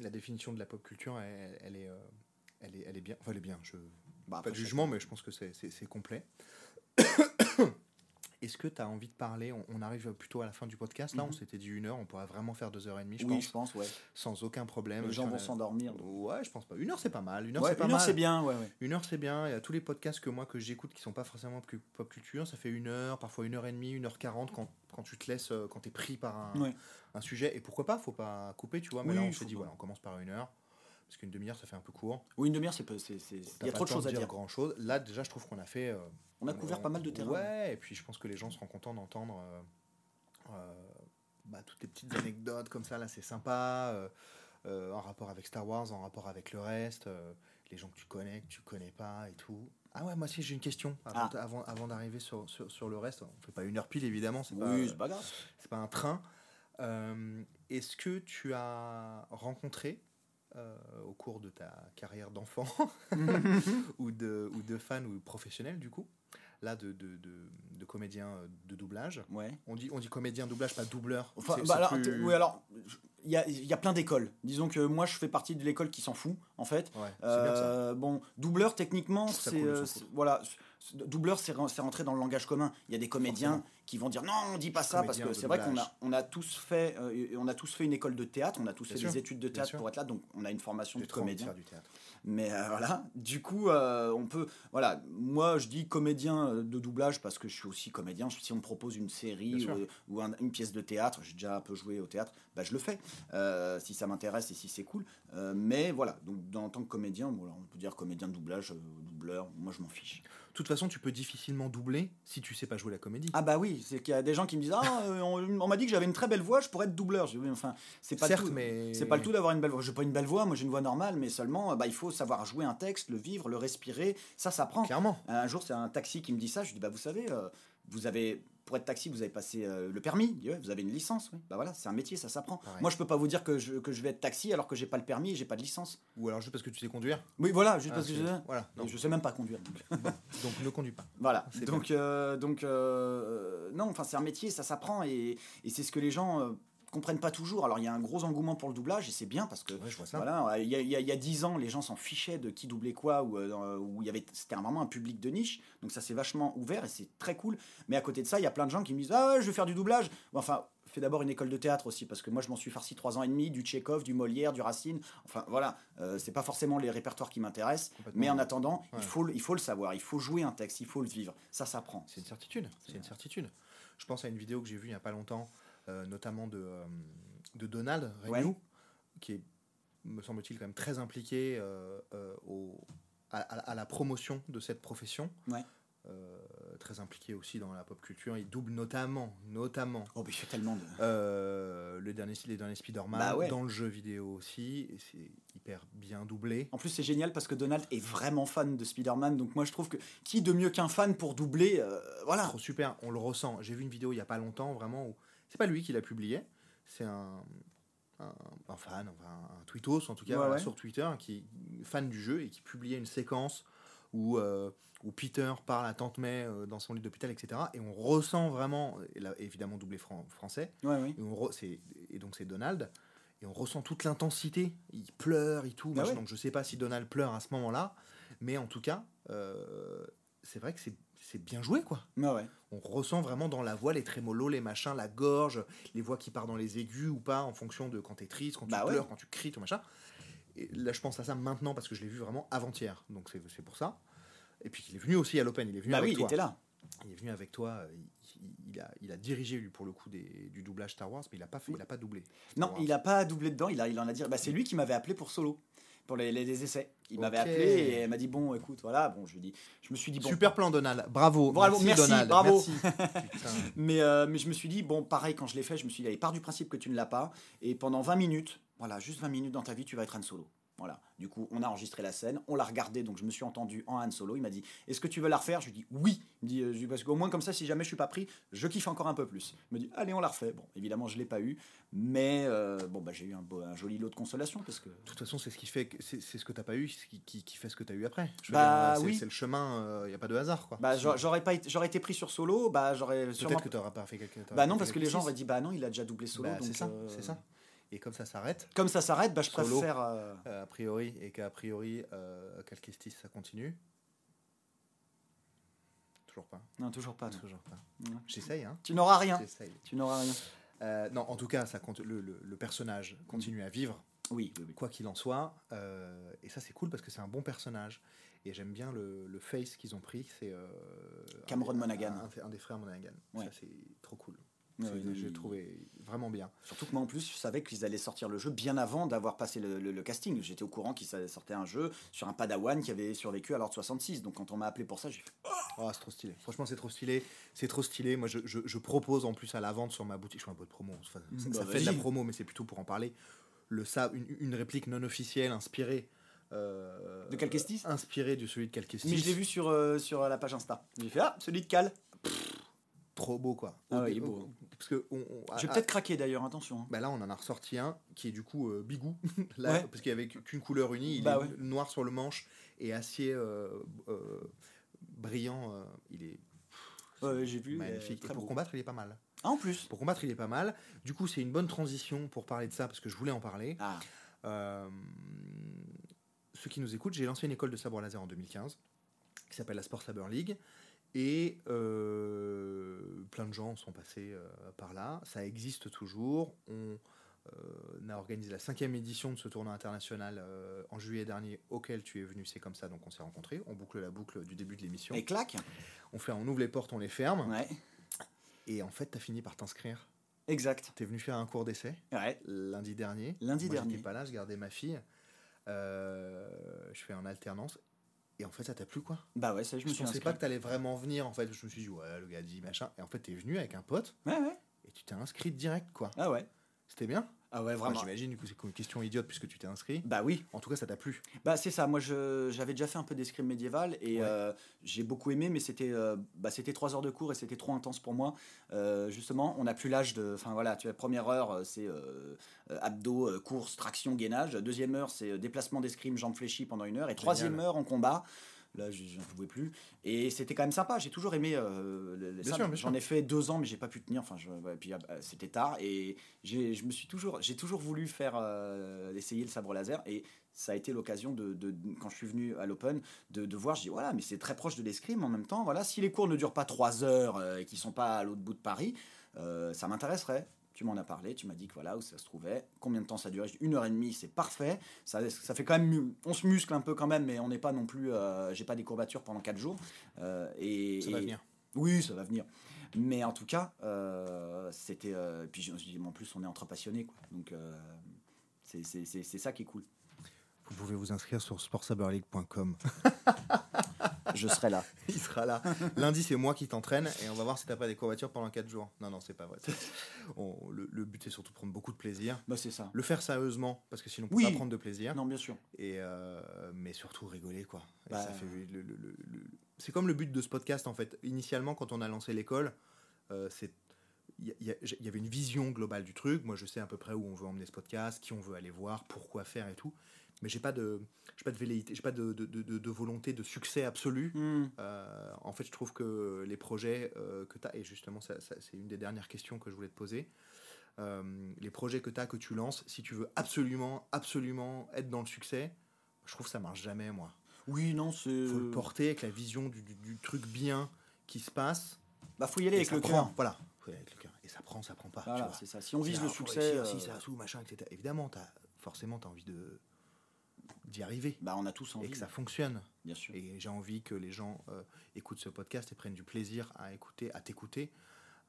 définition de la pop culture, elle, elle est, euh, elle, est, elle est bien. Enfin, elle est bien. Je, Bah, pas de jugement, mais je pense que c'est complet. Est-ce que tu as envie de parler? On, on arrive plutôt à la fin du podcast. Là, on Mhm. s'était dit une heure. On pourrait vraiment faire deux heures et demie, je Oui, pense, je pense, ouais. sans aucun problème. Les gens vont s'endormir. Ouais, je pense pas. Une heure, c'est pas mal. Une heure, Ouais, c'est pas une heure, mal. bien, ouais, ouais. Une heure, c'est bien. Il y a tous les podcasts que moi que j'écoute qui sont pas forcément pop culture. Ça fait une heure, parfois une heure et demie, une heure quarante quand, quand tu te laisses, euh, quand tu es pris par un, sujet. Et pourquoi pas Faut pas couper, tu vois. Mais Oui, là, on s'est dit, voilà, on commence par une heure. Parce qu'une demi-heure, ça fait un peu court. Oui, une demi-heure, c'est peu- c'est- c'est- il y a trop de choses à dire. grand chose. Là, déjà, je trouve qu'on a fait. euh, On a couvert pas mal de terrain. Ouais, et puis je pense que les gens seront contents d'entendre euh, euh, bah, toutes les petites anecdotes comme ça. Là, c'est sympa. en rapport avec Star Wars, en rapport avec le reste, les gens que tu connais, que tu connais pas et tout. Ah ouais, moi aussi j'ai une question avant, Ah. avant, avant d'arriver sur, sur, sur le reste. On fait pas une heure pile évidemment, c'est pas, Oui, c'est pas grave. c'est pas un train. Euh, Est-ce que tu as rencontré au cours de ta carrière d'enfant ou, de, ou de fan ou professionnel du coup, là de, de, de, de comédien euh, de doublage Ouais. on dit, on dit comédien doublage, pas doubleur. Enfin, bah alors, plus- oui, alors, il y a, y a plein d'écoles. Disons que moi, je fais partie de l'école qui s'en fout, en fait. Ouais, c'est bien ça. Euh, bon, doubleur, techniquement, c'est. euh, voilà. Doubleur, c'est ren- c'est rentré dans le langage commun. Il y a des comédiens Forcément. qui vont dire non, on dit pas ça, parce que c'est vrai qu'on a, on a, tous fait, euh, on a tous fait une école de théâtre, on a tous Bien fait sûr, des études de théâtre sûr. pour être là, donc on a une formation de comédien. du théâtre. Mais euh, voilà, du coup, euh, on peut. Voilà, moi je dis comédien de doublage parce que je suis aussi comédien. Si on me propose une série ou, ou un- une pièce de théâtre, j'ai déjà un peu joué au théâtre, bah, je le fais. si ça m'intéresse et si c'est cool. Mais voilà, donc dans- en tant que comédien, bon, alors, on peut dire comédien de doublage, doubleur, moi je m'en fiche. De toute façon, tu peux difficilement doubler si tu sais pas jouer la comédie. Ah bah oui, c'est qu'il y a des gens qui me disent Ah, euh, on, on m'a dit que j'avais une très belle voix, je pourrais être doubleur. Je enfin, c'est pas Certes, tout. mais C'est pas le tout d'avoir une belle voix. J'ai pas une belle voix, moi j'ai une voix normale, mais seulement euh, bah, il faut savoir jouer un texte, le vivre, le respirer. Ça, ça prend. Clairement. Un jour, c'est un taxi qui me dit ça. Je lui dis bah vous savez, euh, vous avez pour être taxi, vous avez passé euh, le permis. Vous avez une licence. Oui. Bah voilà, c'est un métier, ça s'apprend. Moi, je peux pas vous dire que je, que je vais être taxi alors que j'ai pas le permis et j'ai pas de licence. Ou alors juste parce que tu sais conduire. Oui, voilà, juste Ah, parce que je, Voilà. Je sais même pas conduire. donc. Donc ne conduis pas. Voilà. Donc, euh, donc euh, non, enfin c'est un métier, ça s'apprend et, et c'est ce que les gens comprennent pas toujours. Alors il y a un gros engouement pour le doublage et c'est bien parce que Ouais, je vois ça. voilà, il y a- il y a il y a dix ans, les gens s'en fichaient de qui doublait quoi ou euh, dans- où il y avait c'était vraiment un public de niche. Donc ça c'est vachement ouvert et c'est très cool. Mais à côté de ça, il y a plein de gens qui me disent ah je vais faire du doublage. Enfin fais d'abord une école de théâtre aussi parce que moi je m'en suis farci trois ans et demi du Tchekhov, du Molière, du Racine. Enfin voilà, euh, c'est pas forcément les répertoires qui m'intéressent. Mais en attendant, Ouais. il, faut, le- il faut le savoir, il faut jouer un texte, il faut le vivre. Ça s'apprend. C'est une certitude. C'est une certitude. Je pense à une vidéo que j'ai vue il y a pas longtemps, euh, notamment de, euh, de Donald Renew, Ouais. qui est, me semble-t-il, quand même très impliqué euh, euh, au, à, la promotion de cette profession. Ouais. Euh, très impliqué aussi dans la pop culture. Il double notamment, notamment Oh, mais il fait tellement de. euh, le dernier, les derniers Spider-Man, Bah ouais. dans le jeu vidéo aussi. Et c'est hyper bien doublé. En plus, c'est génial parce que Donald est vraiment fan de Spider-Man. Donc, moi, je trouve que qui de mieux qu'un fan pour doubler euh, Voilà. Trop super, on le ressent. J'ai vu une vidéo il y a pas longtemps, vraiment, où c'est pas lui qui l'a publié, c'est un, un, un fan, enfin, un tweetos en tout cas, Ouais, voilà, ouais. sur Twitter, qui est fan du jeu et qui publiait une séquence où, euh, où Peter parle à Tante May euh, dans son lit d'hôpital, etc. Et on ressent vraiment, et là, évidemment doublé fran- français, Ouais, et, on donc c'est Donald, et on ressent toute l'intensité. Il pleure et tout. Ah machin. Donc je sais pas si Donald pleure à ce moment-là, mais en tout cas, euh, c'est vrai que c'est c'est bien joué, quoi. Ouais, ouais. On ressent vraiment dans la voix les trémolos, les machins, la gorge, les voix qui partent dans les aigus ou pas, en fonction de quand t'es triste, quand Bah tu ouais. pleures, quand tu cries, tout machin. Et là, je pense à ça maintenant parce que je l'ai vu vraiment avant-hier. Donc c'est pour ça. Et puis il est venu aussi à l'Open, il est venu Bah avec oui, il toi. était là. Il est venu avec toi, il, a, il a dirigé lui pour le coup des, du doublage Star Wars, mais il a pas fait, il a pas doublé. Non, il a pas doublé dedans, il, a, il en a dit. Bah, c'est lui qui m'avait appelé pour solo, pour les, les- les essais. Il m'avait appelé et il m'a dit Bon, écoute, voilà. Bon, je, lui dit, je me suis dit Bon. Super plan Donald, bravo, Bravo, merci, merci, Donald, bravo. merci. Mais, euh, mais je me suis dit, bon, pareil, quand je l'ai fait, je me suis dit, allez, pars du principe que tu ne l'as pas. Et pendant 20 minutes, voilà, juste 20 minutes dans ta vie, tu vas être Han Solo. Voilà. Du coup, on a enregistré la scène, on l'a regardé, donc je me suis entendu en Han Solo. Il m'a dit, est-ce que tu veux la refaire? Je lui dit, oui. Il me dit, euh, parce qu'au moins, comme ça, si jamais je suis pas pris, je kiffe encore un peu plus. Il me dit, allez, on la refait. Bon, évidemment, je l'ai pas eu. Mais euh, bon, bah, j'ai eu un, beau- un joli lot de consolation parce que. De toute façon, c'est ce qui fait, que- c'est c'est ce que t'as pas eu, ce qui, qui, qui fait ce que t'as eu après. Je Bah, dire, c'est- oui. c'est le chemin, il y a pas de hasard quoi. Bah, j'a- j'aurais pas été, j'aurais été pris sur Solo, bah, j'aurais sûrement. Peut-être que t'auras pas fait quelque chose. Bah non, parce que les gens auraient dit, bah non, il a déjà doublé Solo. Bah, c'est ça, euh, c'est ça. Et comme ça s'arrête, Comme ça s'arrête, bah, je Solo. préfère. euh, euh, a priori, et qu'a priori, euh, Calquestis, ça continue. Toujours pas. Non, toujours pas. non. Toujours pas. Ouais. J'essaye, hein. Tu n'auras rien. Tu n'auras rien. Euh, non, en tout cas, ça compte, le, le- le personnage continue à vivre, Oui, oui, oui. quoi qu'il en soit. euh, et ça, c'est cool parce que c'est un bon personnage. Et j'aime bien le, le face qu'ils ont pris. C'est euh, Cameron un Monaghan. Un, un des frères Monaghan. Ouais. Ça, c'est trop cool. Je il- trouvé vraiment bien. Surtout que moi en plus, je savais qu'ils allaient sortir le jeu bien avant d'avoir passé le, le- le casting. J'étais au courant qu'ils sortaient un jeu sur un padawan qui avait survécu à l'ordre 66. Donc quand on m'a appelé pour ça, j'ai fait Oh, c'est trop stylé. Franchement, c'est trop stylé. C'est trop stylé. Moi, je, je- je propose en plus à la vente sur ma boutique. Je fais un peu de promo. Enfin, ça, Bah, ça fait de la promo, mais c'est plutôt pour en parler. Le ça, une, une réplique non officielle inspirée. euh, De Calquestis? Inspirée de celui de Calquestis. Mais je l'ai vu sur, euh, sur la page Insta. J'ai fait Ah, celui de Cal. Trop beau, quoi. Ah ouais, il est beau. Parce que on, on- Je vais ah, peut-être craquer d'ailleurs, attention. hein. Bah là, on en a ressorti un qui est du coup euh, bigou, là, Ouais. parce qu'il n'y avait qu'une couleur unie. Il Bah est ouais. noir sur le manche et acier euh, euh, brillant. euh, il est j'ai vu. magnifique. euh, Et pour beau. combattre, il est pas mal. Ah, en plus. Pour combattre, il est pas mal. Du coup, c'est une bonne transition pour parler de ça parce que je voulais en parler. Ah, Euh, ceux qui nous écoutent, j'ai lancé une école de sabre laser en 2015 qui s'appelle la Sport Saber League. Et euh, plein de gens sont passés euh, par là. Ça existe toujours. On euh, a organisé la cinquième édition de ce tournoi international en juillet dernier auquel tu es venu. C'est comme ça, donc on s'est rencontrés. On boucle la boucle du début de l'émission. et claque. On fait, on ouvre les portes, on les ferme. Ouais, Et en fait, tu as fini par t'inscrire. exact. Tu es venu faire un cours d'essai Ouais, lundi dernier. lundi Moi, dernier. j'étais pas là, je gardais ma fille. Euh, je fais en alternance. Et en fait, ça t'a plu quoi? Bah ouais, ça je Je me suis pensais inscrit. pas que t'allais vraiment venir. En fait, je me suis dit, ouais, le gars dit machin. Et en fait, t'es venu avec un pote Ouais, ouais. et tu t'es inscrit direct quoi. Ah ouais. C'était bien Ah ouais, Enfin, vraiment. J'imagine que c'est une question idiote puisque tu t'es inscrit. Bah oui. En tout cas, ça t'a plu. Bah c'est ça, moi j'avais déjà fait un peu d'escrime médiéval et Ouais. euh, j'ai beaucoup aimé, mais c'était euh, bah, c'était trois heures de cours et c'était trop intense pour moi. Euh, justement, on n'a plus l'âge de... Enfin voilà, tu vois, première heure c'est abdos, course, traction, gainage. Deuxième heure c'est déplacement d'escrime, jambes fléchies pendant une heure. Et troisième heure en combat. Là, je n'en pouvais plus. Et c'était quand même sympa. J'ai toujours aimé euh, J'en ai fait deux ans, mais j'ai pas pu tenir. Enfin, je, ouais, puis euh, c'était tard. Et j'ai, je me suis toujours, j'ai toujours voulu faire euh, essayer le sabre laser. Et ça a été l'occasion de, de- quand je suis venu à l'Open de, de voir. Je dis voilà, mais c'est très proche de l'escrime en même temps. Voilà, si les cours ne durent pas trois heures euh, et qu'ils sont pas à l'autre bout de Paris, ça m'intéresserait. Tu m'en as parlé, tu m'as dit que voilà où ça se trouvait, combien de temps ça durait. Dit, Une heure et demie, c'est parfait. Ça, ça fait quand même, on se muscle un peu quand même, mais on n'est pas non plus, euh, j'ai pas des courbatures pendant quatre jours. Euh, et, Ça va et- venir. oui, ça va venir. Mais en tout cas, euh, c'était. euh, puis je me suis dit, mais en plus, on est entre passionnés, quoi. Donc, euh, c'est ça qui est cool. Vous pouvez vous inscrire sur sportsaberleague.com. Je serai là. Il sera là. Lundi, c'est moi qui t'entraîne et on va voir si t'as pas des courbatures pendant 4 jours. Non, non, c'est pas vrai. On- le, le but, c'est surtout de prendre beaucoup de plaisir. Bah, c'est ça. Le faire sérieusement, parce que sinon, on peut Oui. pas prendre de plaisir. Non, bien sûr. Et euh, mais surtout rigoler, quoi. Bah. ça fait le- le- C'est comme le but de ce podcast, en fait. Initialement, quand on a lancé l'école, euh, c'est. Il y, y avait une vision globale du truc. Moi, je sais à peu près où on veut emmener ce podcast, qui on veut aller voir, pourquoi faire et tout. Mais j'ai pas de, j'ai pas de velléité, j'ai pas de, de, de- volonté de succès absolu. Hmm. Euh, en fait, je trouve que les projets euh, que tu as, et justement, ça, ça- c'est une des dernières questions que je voulais te poser, euh, les projets que tu as, que tu lances, si tu veux absolument, absolument être dans le succès, je trouve que ça marche jamais, moi. Oui, non, c'est. Il faut le porter avec la vision du, du- du truc bien qui se passe. Bah, faut y aller avec le cœur. Voilà, faut y aller avec le cœur. Et ça prend, ça prend pas. tu Voilà, vois. c'est ça. Si on vise le succès. réussir, Si ça sous, machin, etc. Évidemment, as, forcément, tu as envie de, d'y arriver. bah, on a tous Et envie. que ça fonctionne. Bien sûr. Et j'ai envie que les gens euh, écoutent ce podcast et prennent du plaisir à écouter, à t'écouter.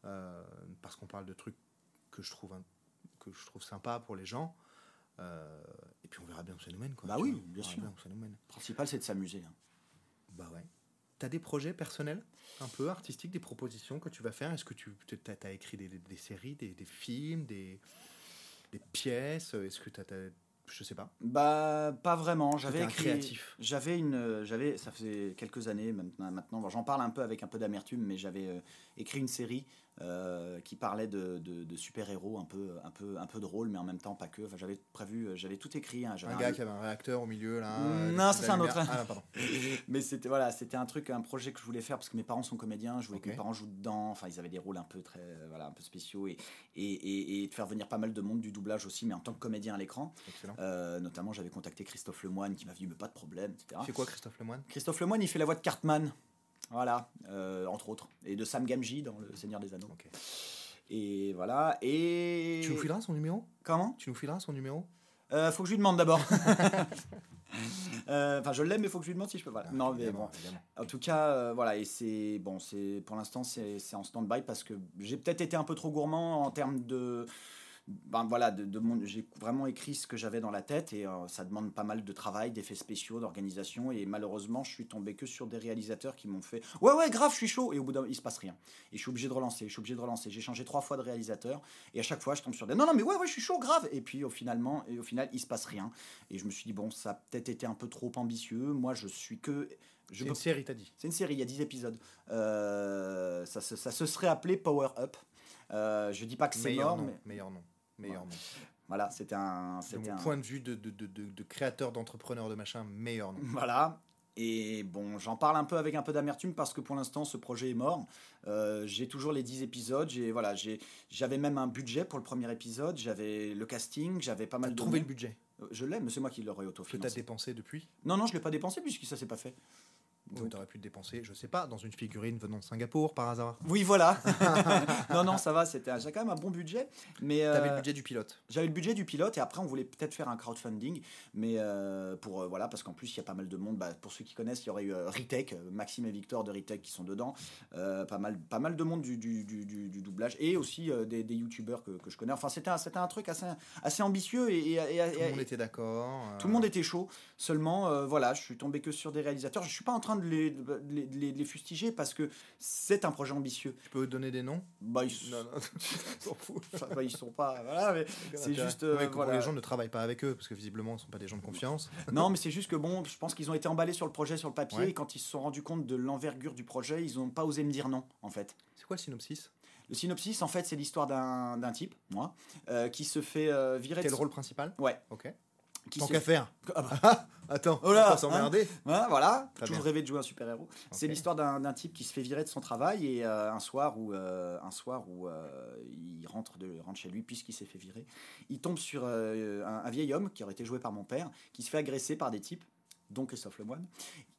euh, parce qu'on parle de trucs que je trouve, un- que je trouve sympa pour les gens. Euh, et puis on verra bien où ça nous mène. Quoi, Bah oui, vois. bien sûr. où ça nous mène. Le principal, c'est de s'amuser. hein. Bah ouais. T'as des projets personnels, un peu artistiques, des propositions que tu vas faire? Est-ce que tu as, écrit des, des- des séries, des, des films, des, des pièces? Est-ce que tu as, Je sais pas. Bah, pas vraiment. J'avais écrit. créatif. J'avais une. euh, J'avais. Ça faisait quelques années maintenant. maintenant bon, J'en parle un peu avec un peu d'amertume, mais j'avais euh, écrit une série euh, qui parlait de, de- de super-héros un peu, un, peu, un peu drôle, mais en même temps pas que. Enfin, j'avais prévu. euh, J'avais tout écrit. hein, Un gars qui avait un réacteur au milieu, là. Euh, non, des ça, c'est un autre. Ah, mais c'était voilà, c'était un truc, un projet que je voulais faire parce que mes parents sont comédiens, je voulais que mes parents jouent dedans. Enfin, ils avaient des rôles un peu très, euh, voilà, un peu spéciaux et, et, et, et de faire venir pas mal de monde du doublage aussi, mais en tant que comédien à l'écran. Excellent. Euh, notamment, j'avais contacté Christophe Lemoine qui m'a dit mais pas de problème, etc. C'est quoi Christophe Lemoine Christophe Lemoine, il fait la voix de Cartman, voilà, euh, entre autres, et de Sam Gamgee dans Le Seigneur des Anneaux. Et voilà. Et Tu nous fileras son numéro? Comment? Tu nous fileras son numéro? Euh, Faut que je lui demande d'abord. Euh, Enfin, je l'aime, mais faut que je lui demande si je peux. Voilà. non, mais bon. évidemment. En tout cas, euh, voilà, et c'est bon, c'est pour l'instant c'est c'est en stand-by parce que j'ai peut-être été un peu trop gourmand en termes de, ben voilà, de, de mon, j'ai vraiment écrit ce que j'avais dans la tête et euh, ça demande pas mal de travail, d'effets spéciaux, d'organisation et malheureusement je suis tombé que sur des réalisateurs qui m'ont fait ouais ouais grave je suis chaud et au bout d'un il se passe rien et je suis obligé de relancer, je suis obligé de relancer. J'ai changé trois fois de réalisateur et à chaque fois je tombe sur des non non mais ouais ouais je suis chaud grave et puis au finalement et au final il se passe rien et je me suis dit bon ça a peut-être été un peu trop ambitieux. Moi je suis que je C'est une série, t'as dit. c'est une série, il y a 10 épisodes. Euh, ça, se- ça se serait appelé Power Up. Euh, je dis pas que c'est Meilleur mort, nom. mais Meilleur nom. Meilleur nom. voilà, c'était un. De C'était mon un point de vue de, de, de, créateur, d'entrepreneur, de machin, meilleur nom. Voilà. Et bon, j'en parle un peu avec un peu d'amertume parce que pour l'instant, ce projet est mort. Euh, j'ai toujours les 10 épisodes. J'ai voilà, j'ai j'avais même un budget pour le premier épisode. J'avais le casting. J'avais pas mal de. trouvé le budget? Euh, Je l'ai, mais c'est moi qui l'aurais que t'as autofinancé. dépensé depuis? Non, non, je l'ai pas dépensé puisque ça s'est pas fait. Donc t'aurais pu le dépenser, je sais pas, dans une figurine venant de Singapour par hasard. Oui, voilà. non, non, ça va. C'était j'ai quand même un bon budget, mais euh, le budget du pilote. J'avais le budget du pilote et après on voulait peut-être faire un crowdfunding, mais euh, pour euh, voilà parce qu'en plus il y a pas mal de monde. Bah, pour ceux qui connaissent, il y aurait eu euh, Ritech, Maxime et Victor de Ritech qui sont dedans, pas mal pas mal de monde du, du, du, doublage et aussi des, des youtubeurs que, que je connais. Enfin c'était un, c'était un truc assez assez ambitieux et, et- et- Tout le monde était d'accord. tout le monde était chaud. Seulement, voilà, je suis tombé que sur des réalisateurs. Je suis pas en train de les, de les, de les- de les fustiger parce que c'est un projet ambitieux. Tu peux donner des noms? Bah, ils, Non, non, on s'en fout. bah, ils sont pas. Voilà, mais c'est juste. euh, Ouais, voilà. les gens ne travaillent pas avec eux, parce que visiblement, ne sont pas des gens de confiance. Non, mais c'est juste que bon, je pense qu'ils ont été emballés sur le projet, sur le papier, Ouais. et quand ils se sont rendus compte de l'envergure du projet, ils n'ont pas osé me dire non, en fait. C'est quoi le synopsis? Le synopsis, en fait, c'est l'histoire d'un d'un type, moi, euh, qui se fait euh, virer. Quel de- rôle principal? Ouais. Ok. Tant qu'à faire. Ah bah, Ah, attends, Oh là, on va s'emmerder. hein, voilà, Très toujours bien. rêvé de jouer un super-héros. C'est l'histoire d'un type qui se fait virer de son travail et euh, un soir où, euh, un soir où euh, il rentre, de, rentre chez lui puisqu'il s'est fait virer, il tombe sur un, un vieil homme qui aurait été joué par mon père, qui se fait agresser par des types, dont Christophe Lemoine,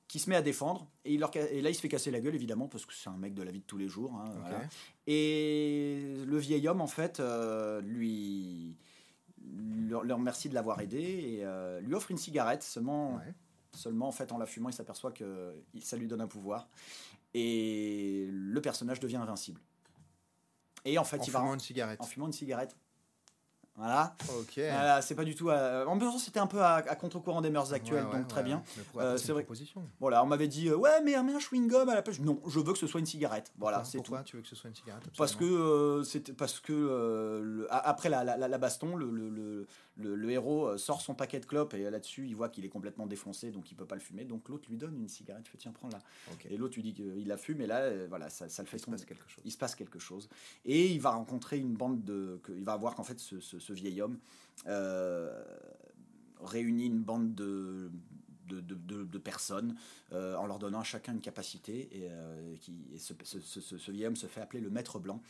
qui se met à défendre et, il leur et là il se fait casser la gueule évidemment parce que c'est un mec de la vie de tous les jours. hein, voilà. Et le vieil homme en fait lui leur, leur remercie de l'avoir aidé et euh, lui offre une cigarette seulement. Ouais. Seulement, en fait, en la fumant, il s'aperçoit que ça lui donne un pouvoir. Et le personnage devient invincible. Et en fait, En il va une cigarette. en fumant une cigarette. Voilà. Ok. Voilà, c'est pas du tout. à- En même temps, c'était un peu à, à contre-courant des mœurs actuelles, Ouais, ouais, donc très ouais. bien. Euh, c'est vrai- proposition. Voilà, on m'avait dit euh, ouais, mais un chewing-gum à la place. Non, je veux que ce soit une cigarette. Voilà, c'est tout. Pourquoi tu veux que ce soit une cigarette Parce que euh, parce que le- après la, la, la- la baston, le, le, le, héros sort son paquet de clopes et là-dessus il voit qu'il est complètement défoncé donc il peut pas le fumer. Donc l'autre lui donne une cigarette, fait tiens prends. Ok. Et l'autre lui dit qu'il la fume et là voilà ça, ça le fait Il se passe quelque chose. Il se passe quelque chose et il va rencontrer une bande de, il va voir qu'en fait ce, ce- ce vieil homme euh, réunit une bande de de, de- de- de personnes euh, en leur donnant à chacun une capacité et, euh, qui, et ce, ce- ce- ce- ce vieil homme se fait appeler le maître blanc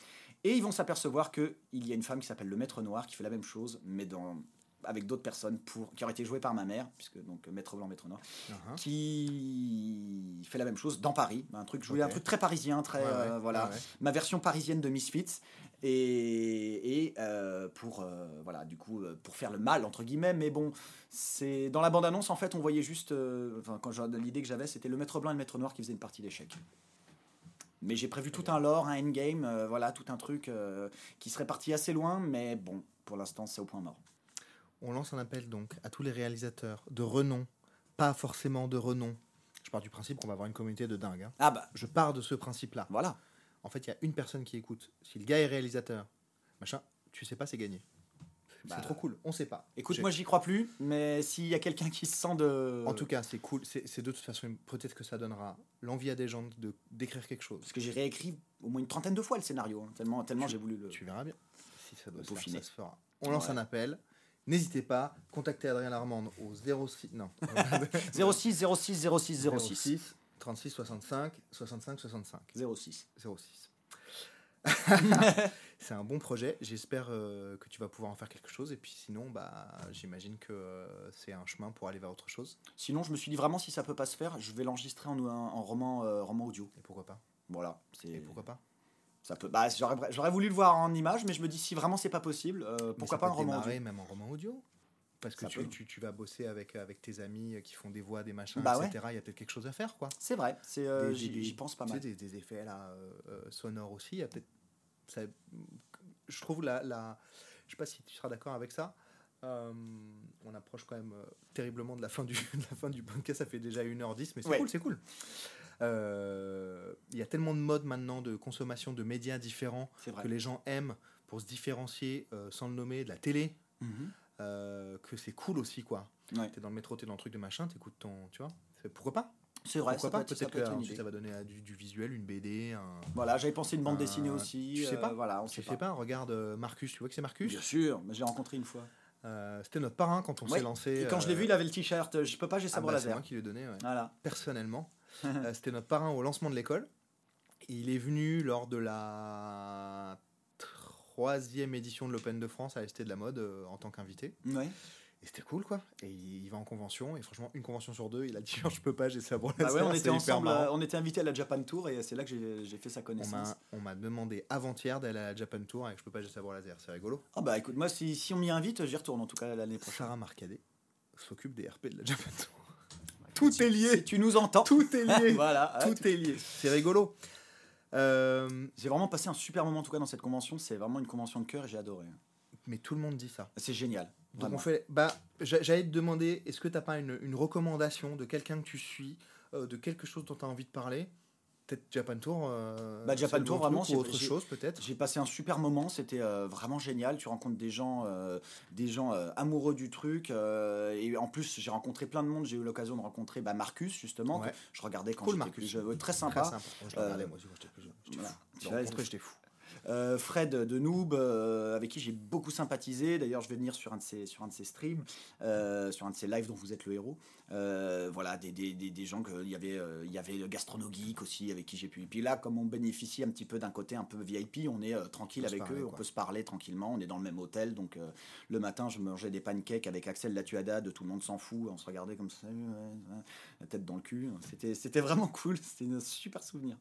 et ils vont s'apercevoir qu'il y a une femme qui s'appelle le maître noir qui fait la même chose mais dans avec d'autres personnes pour, qui auraient été jouées par ma mère, puisque donc maître blanc, maître noir, Uh-huh. qui fait la même chose dans Paris. Un truc, je voulais un truc très parisien, très Ouais, ouais, euh, voilà, ouais. ma version parisienne de Misfits. Et, et euh, pour euh, voilà, du coup, euh, pour faire le mal entre guillemets, mais bon, c'est dans la bande annonce en fait, on voyait juste, enfin quand l'idée que j'avais, c'était le maître blanc et le maître noir qui faisaient une partie d'échecs. Mais j'ai prévu tout un lore, un endgame, voilà, tout un truc qui serait parti assez loin, mais bon, pour l'instant, c'est au point mort. On lance un appel donc à tous les réalisateurs de renom, pas forcément de renom. Je pars du principe qu'on va avoir une communauté de dingue. hein. Ah bah, Je pars de ce principe-là. voilà. En fait, il y a une personne qui écoute. Si le gars est réalisateur, machin, tu sais pas, c'est gagné. Bah, c'est trop cool. On sait pas. Écoute, moi, j'y crois plus, mais s'il y a quelqu'un qui se sent de. En tout cas, c'est cool. C'est de toute façon peut-être que ça donnera l'envie à des gens de d'écrire quelque chose. Parce que j'ai réécrit au moins une trentaine de fois le scénario, hein, tellement, tellement j'ai voulu le. Tu verras bien. Si ça doit se faire, ça se fera. On lance Ouais. un appel. N'hésitez pas, contactez Adrien Larmande au 06 non 06 06 06 06 06 36 65 65 65 06. 06. c'est un bon projet. J'espère euh, que tu vas pouvoir en faire quelque chose. Et puis sinon, bah, j'imagine que euh, c'est un chemin pour aller vers autre chose. Sinon, je me suis dit vraiment, si ça peut pas se faire, je vais l'enregistrer en, en roman, euh, roman audio. Et pourquoi pas? Voilà. Et C'est. pourquoi pas? Ça peut. Bah, j'aurais, voulu le voir en image, mais je me dis si vraiment c'est pas possible, pourquoi pas un roman audio? même en roman audio. Parce que tu, peut. tu, tu vas bosser avec, avec tes amis qui font des voix, des machins, Bah etc. Il y a peut-être quelque chose à faire, quoi. C'est vrai. C'est. euh, j'y, pense pas mal. Des, des effets là, euh, euh, sonores aussi. Il y a peut-être. Je trouve la, la. Je sais pas si tu seras d'accord avec ça. Euh, on approche quand même terriblement de la fin du, de la fin du podcast. Ça fait déjà 1h10, mais c'est Ouais. cool, c'est cool. Il y a tellement de modes maintenant de consommation de médias différents que les gens aiment pour se différencier sans le nommer de la télé. Mhm. Euh, que c'est cool aussi quoi. Ouais. T'es dans le métro, t'es dans le truc de machin, t'écoutes ton, tu vois. C'est- Pourquoi pas? C'est vrai. Pourquoi pas? Peut-être peut être que ensuite ça va donner euh, du, du visuel, une BD, un. Voilà, j'avais pensé une bande Euh, dessinée aussi. tu sais euh, pas? Voilà, on Tu sait sais pas, regarde euh, Marcus, tu vois que c'est Marcus? Bien sûr, mais je l'ai rencontré une fois. Euh, C'était notre parrain quand on Ouais. s'est lancé. Et quand je l'ai euh, vu, il avait le t-shirt. euh, Je peux pas, j'ai ah sabre bah, c'est laser. moi qui lui ai donné, ouais. Voilà. personnellement. Euh, C'était notre parrain au lancement de l'école. Il est venu lors de la troisième édition de l'Open de France à ST de la mode euh, en tant qu'invité. Ouais. Et c'était cool quoi. Et il, il va en convention et franchement une convention sur deux, il a dit je peux pas, j'ai ça pour Ah ouais, on était ensemble, euh, on était invités à la Japan Tour et c'est là que j'ai fait sa On connaissance. On m'a demandé avant-hier d'aller à la Japan Tour avec je peux pas, j'ai savoir laser, c'est rigolo. Ah bah écoute, moi si, si on m'y invite, j'y retourne en tout cas l'année prochaine. Sarah Marcadet s'occupe des RP de la Japan Tour. Tout est lié, Si tu nous entends. tout est lié, voilà. tout est lié. C'est rigolo. Euh, J'ai vraiment passé un super moment en tout cas dans cette convention. C'est vraiment une convention de cœur et j'ai adoré. mais tout le monde dit ça. C'est génial. Donc vraiment. on fait. Bah, j'a- j'allais te demander, est-ce que t'as pas une, une recommandation de quelqu'un que tu suis, euh, de quelque chose dont tu as envie de parler? Peut-être Japan Tour. euh, Bah, Japan Tour, vraiment, c'est- autre j'ai- chose peut-être? J'ai passé un super moment, c'était euh, vraiment génial. Tu rencontres des gens, euh, des gens euh, amoureux du truc. et en plus, j'ai rencontré plein de monde. J'ai eu l'occasion de rencontrer bah, Marcus, justement. Ouais. que je regardais quand Cool, j'étais Marcus. plus jeune. Très Très sympa. sympa. Moi, je le regardais, moi aussi, quand j'étais plus jeune. J'étais voilà. fou. Tu Je vois, l'ai rencontré, j'étais fou. Euh, Fred de Noob, euh, avec qui j'ai beaucoup sympathisé. D'ailleurs, je vais venir sur un de ses, sur un de ses streams, euh, sur un de ses lives dont vous êtes le héros. Voilà, des, des, des, des gens que il y avait, il y avait aussi, avec qui j'ai pu. Et puis là, comme on bénéficie un petit peu d'un côté un peu VIP, on est tranquille On avec parler, eux, on peut se parler tranquillement. On est dans le même hôtel, donc le matin, je mangeais des pancakes avec Axel Latuada, de tout le monde s'en fout. On se regardait comme ça, la tête dans le cul. C'était, c'était vraiment cool. C'était un super souvenir.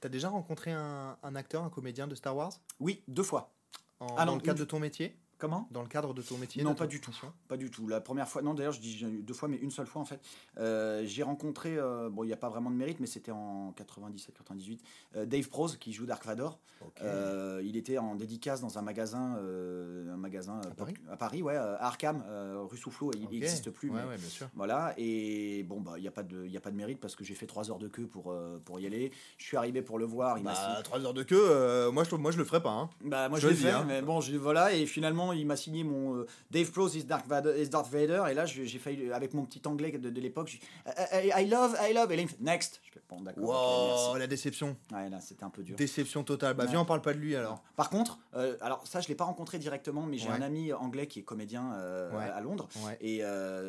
T'as déjà rencontré un, un acteur, un comédien de Star Wars? Oui, deux fois. en, Ah dans le cadre une- de ton métier? Comment? Dans le cadre de ton métier Non, pas du tout. Pas du tout. La première fois, non d'ailleurs je dis deux fois, mais une seule fois en fait. Euh, j'ai rencontré, euh, bon il n'y a pas vraiment de mérite, mais c'était en 97-98, euh, Dave Prose qui joue Dark Vador. Euh, il était en dédicace dans un magasin, un magasin À Paris? à Paris, ouais, à Arkham, rue Soufflot. Il n'existe plus, Ouais, mais ouais, bien sûr. voilà. Et bon bah il n'y a pas de, il a pas de mérite parce que j'ai fait trois heures de queue pour pour y aller. Je suis arrivé pour le voir. Il m'a Bah, 3 heures de queue, moi, je, moi je le ferai pas. Hein. bah moi Je je, l'ai fait, hein. mais bon je, voilà et finalement il m'a signé mon euh, Dave Prose is Darth Vader, is Darth Vader et là j'ai failli avec mon petit anglais de, de l'époque I, I- I love I love et là il me fait next je fais bon d'accord Wow, la déception. ouais là c'était un peu dur Déception totale. Bah, Ouais. viens, on parle pas de lui alors. par contre euh, alors ça je l'ai pas rencontré directement mais j'ai Ouais. un ami anglais qui est comédien euh, Ouais. à Londres et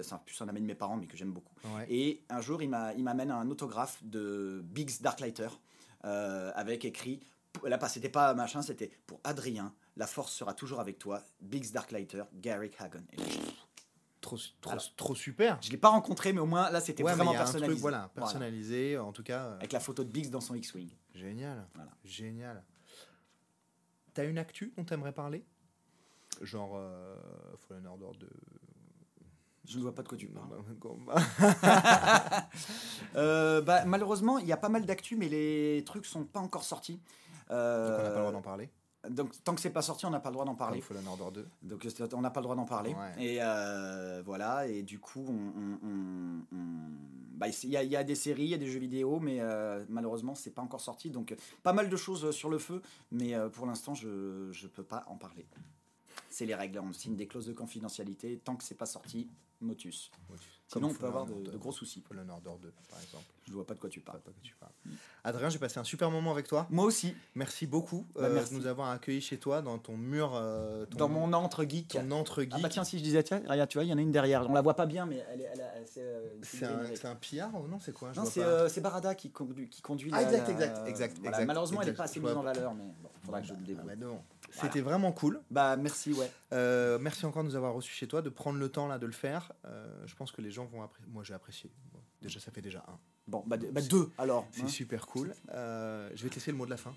c'est un- plus un ami de mes parents mais que j'aime beaucoup et un jour, il m'a- il m'amène un autographe de Biggs Darklighter avec écrit. Là, pas, c'était pas machin, c'était pour Adrien. La force sera toujours avec toi. Biggs Darklighter, Garrick Hagon. Et là, je Trop, trop, Alors. trop super. je l'ai pas rencontré, mais au moins là, c'était Ouais, vraiment personnalisé. truc, voilà, Voilà. personnalisé, en tout cas. euh, Avec la photo de Biggs dans son X-Wing. Génial. Voilà. Génial. T'as une actu dont t'aimerais parler? Genre euh, Fallen Order de Je ne vois pas de quoi tu parles. Bah, Euh, bah, malheureusement, il y a pas mal d'actu, mais les trucs sont pas encore sortis. Donc Euh, on n'a pas le droit d'en parler. Donc, tant que c'est pas sorti, on n'a pas le droit d'en parler. Fallen Order 2. Donc c'est- on n'a pas le droit d'en parler. Ouais. Et euh, voilà, et du coup, on, bah, il y, a, il y a des séries, il y a des jeux vidéo, mais euh, malheureusement, c'est pas encore sorti. Donc pas mal de choses sur le feu, mais euh, pour l'instant, je ne peux pas en parler. C'est les règles, on signe des clauses de confidentialité. Tant que c'est pas sorti, motus. Sinon, on peut avoir de, gros soucis. Fallen Order 2, par exemple. Je vois pas de quoi tu parles. pas que tu parles. Adrien, j'ai passé un super moment avec toi. Moi aussi, Merci beaucoup Bah, euh, merci. de nous avoir accueillis chez toi dans ton mur, euh, ton, dans mon entre geek. ton entre geek. Ah bah tiens, si je disais, tiens, regarde, tu vois, il y en a une derrière. On la voit pas bien, mais elle. Elle, elle- c'est euh, c'est un, un pillard ou non C'est quoi? Je Non, c'est euh, c'est Barada qui conduit, qui conduit Ah, la- exact, la- exact, exact, voilà. exact, Malheureusement, elle n'est pas assez mise en valeur, mais bon, faudra que je le Ah débrouille. bah non. Voilà. C'était vraiment cool. Bah, merci, ouais. Euh, merci encore de nous avoir reçus chez toi, de prendre le temps là de le faire. Euh, je pense que les gens vont apprécier. Moi, j'ai apprécié. Bon, déjà, ça fait déjà un. Bon, bah, bah, deux alors. C'est hein. super cool. Euh, je vais te laisser le mot de la fin.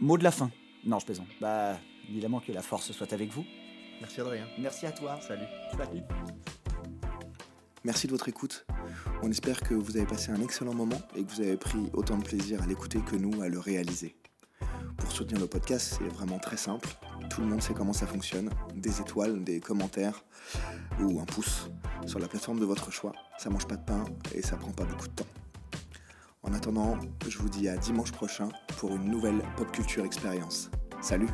Mot de la fin. Non, je plaisante. Bah, évidemment que la force soit avec vous. Merci Adrien. Merci à toi. Salut. Salut. Merci de votre écoute. On espère que vous avez passé un excellent moment et que vous avez pris autant de plaisir à l'écouter que nous à le réaliser. Soutenir le podcast, c'est vraiment très simple. Tout le monde sait comment ça fonctionne. Des étoiles, des commentaires ou un pouce sur la plateforme de votre choix. Ça mange pas de pain et ça prend pas beaucoup de temps. En attendant, je vous dis à dimanche prochain pour une nouvelle pop culture expérience. Salut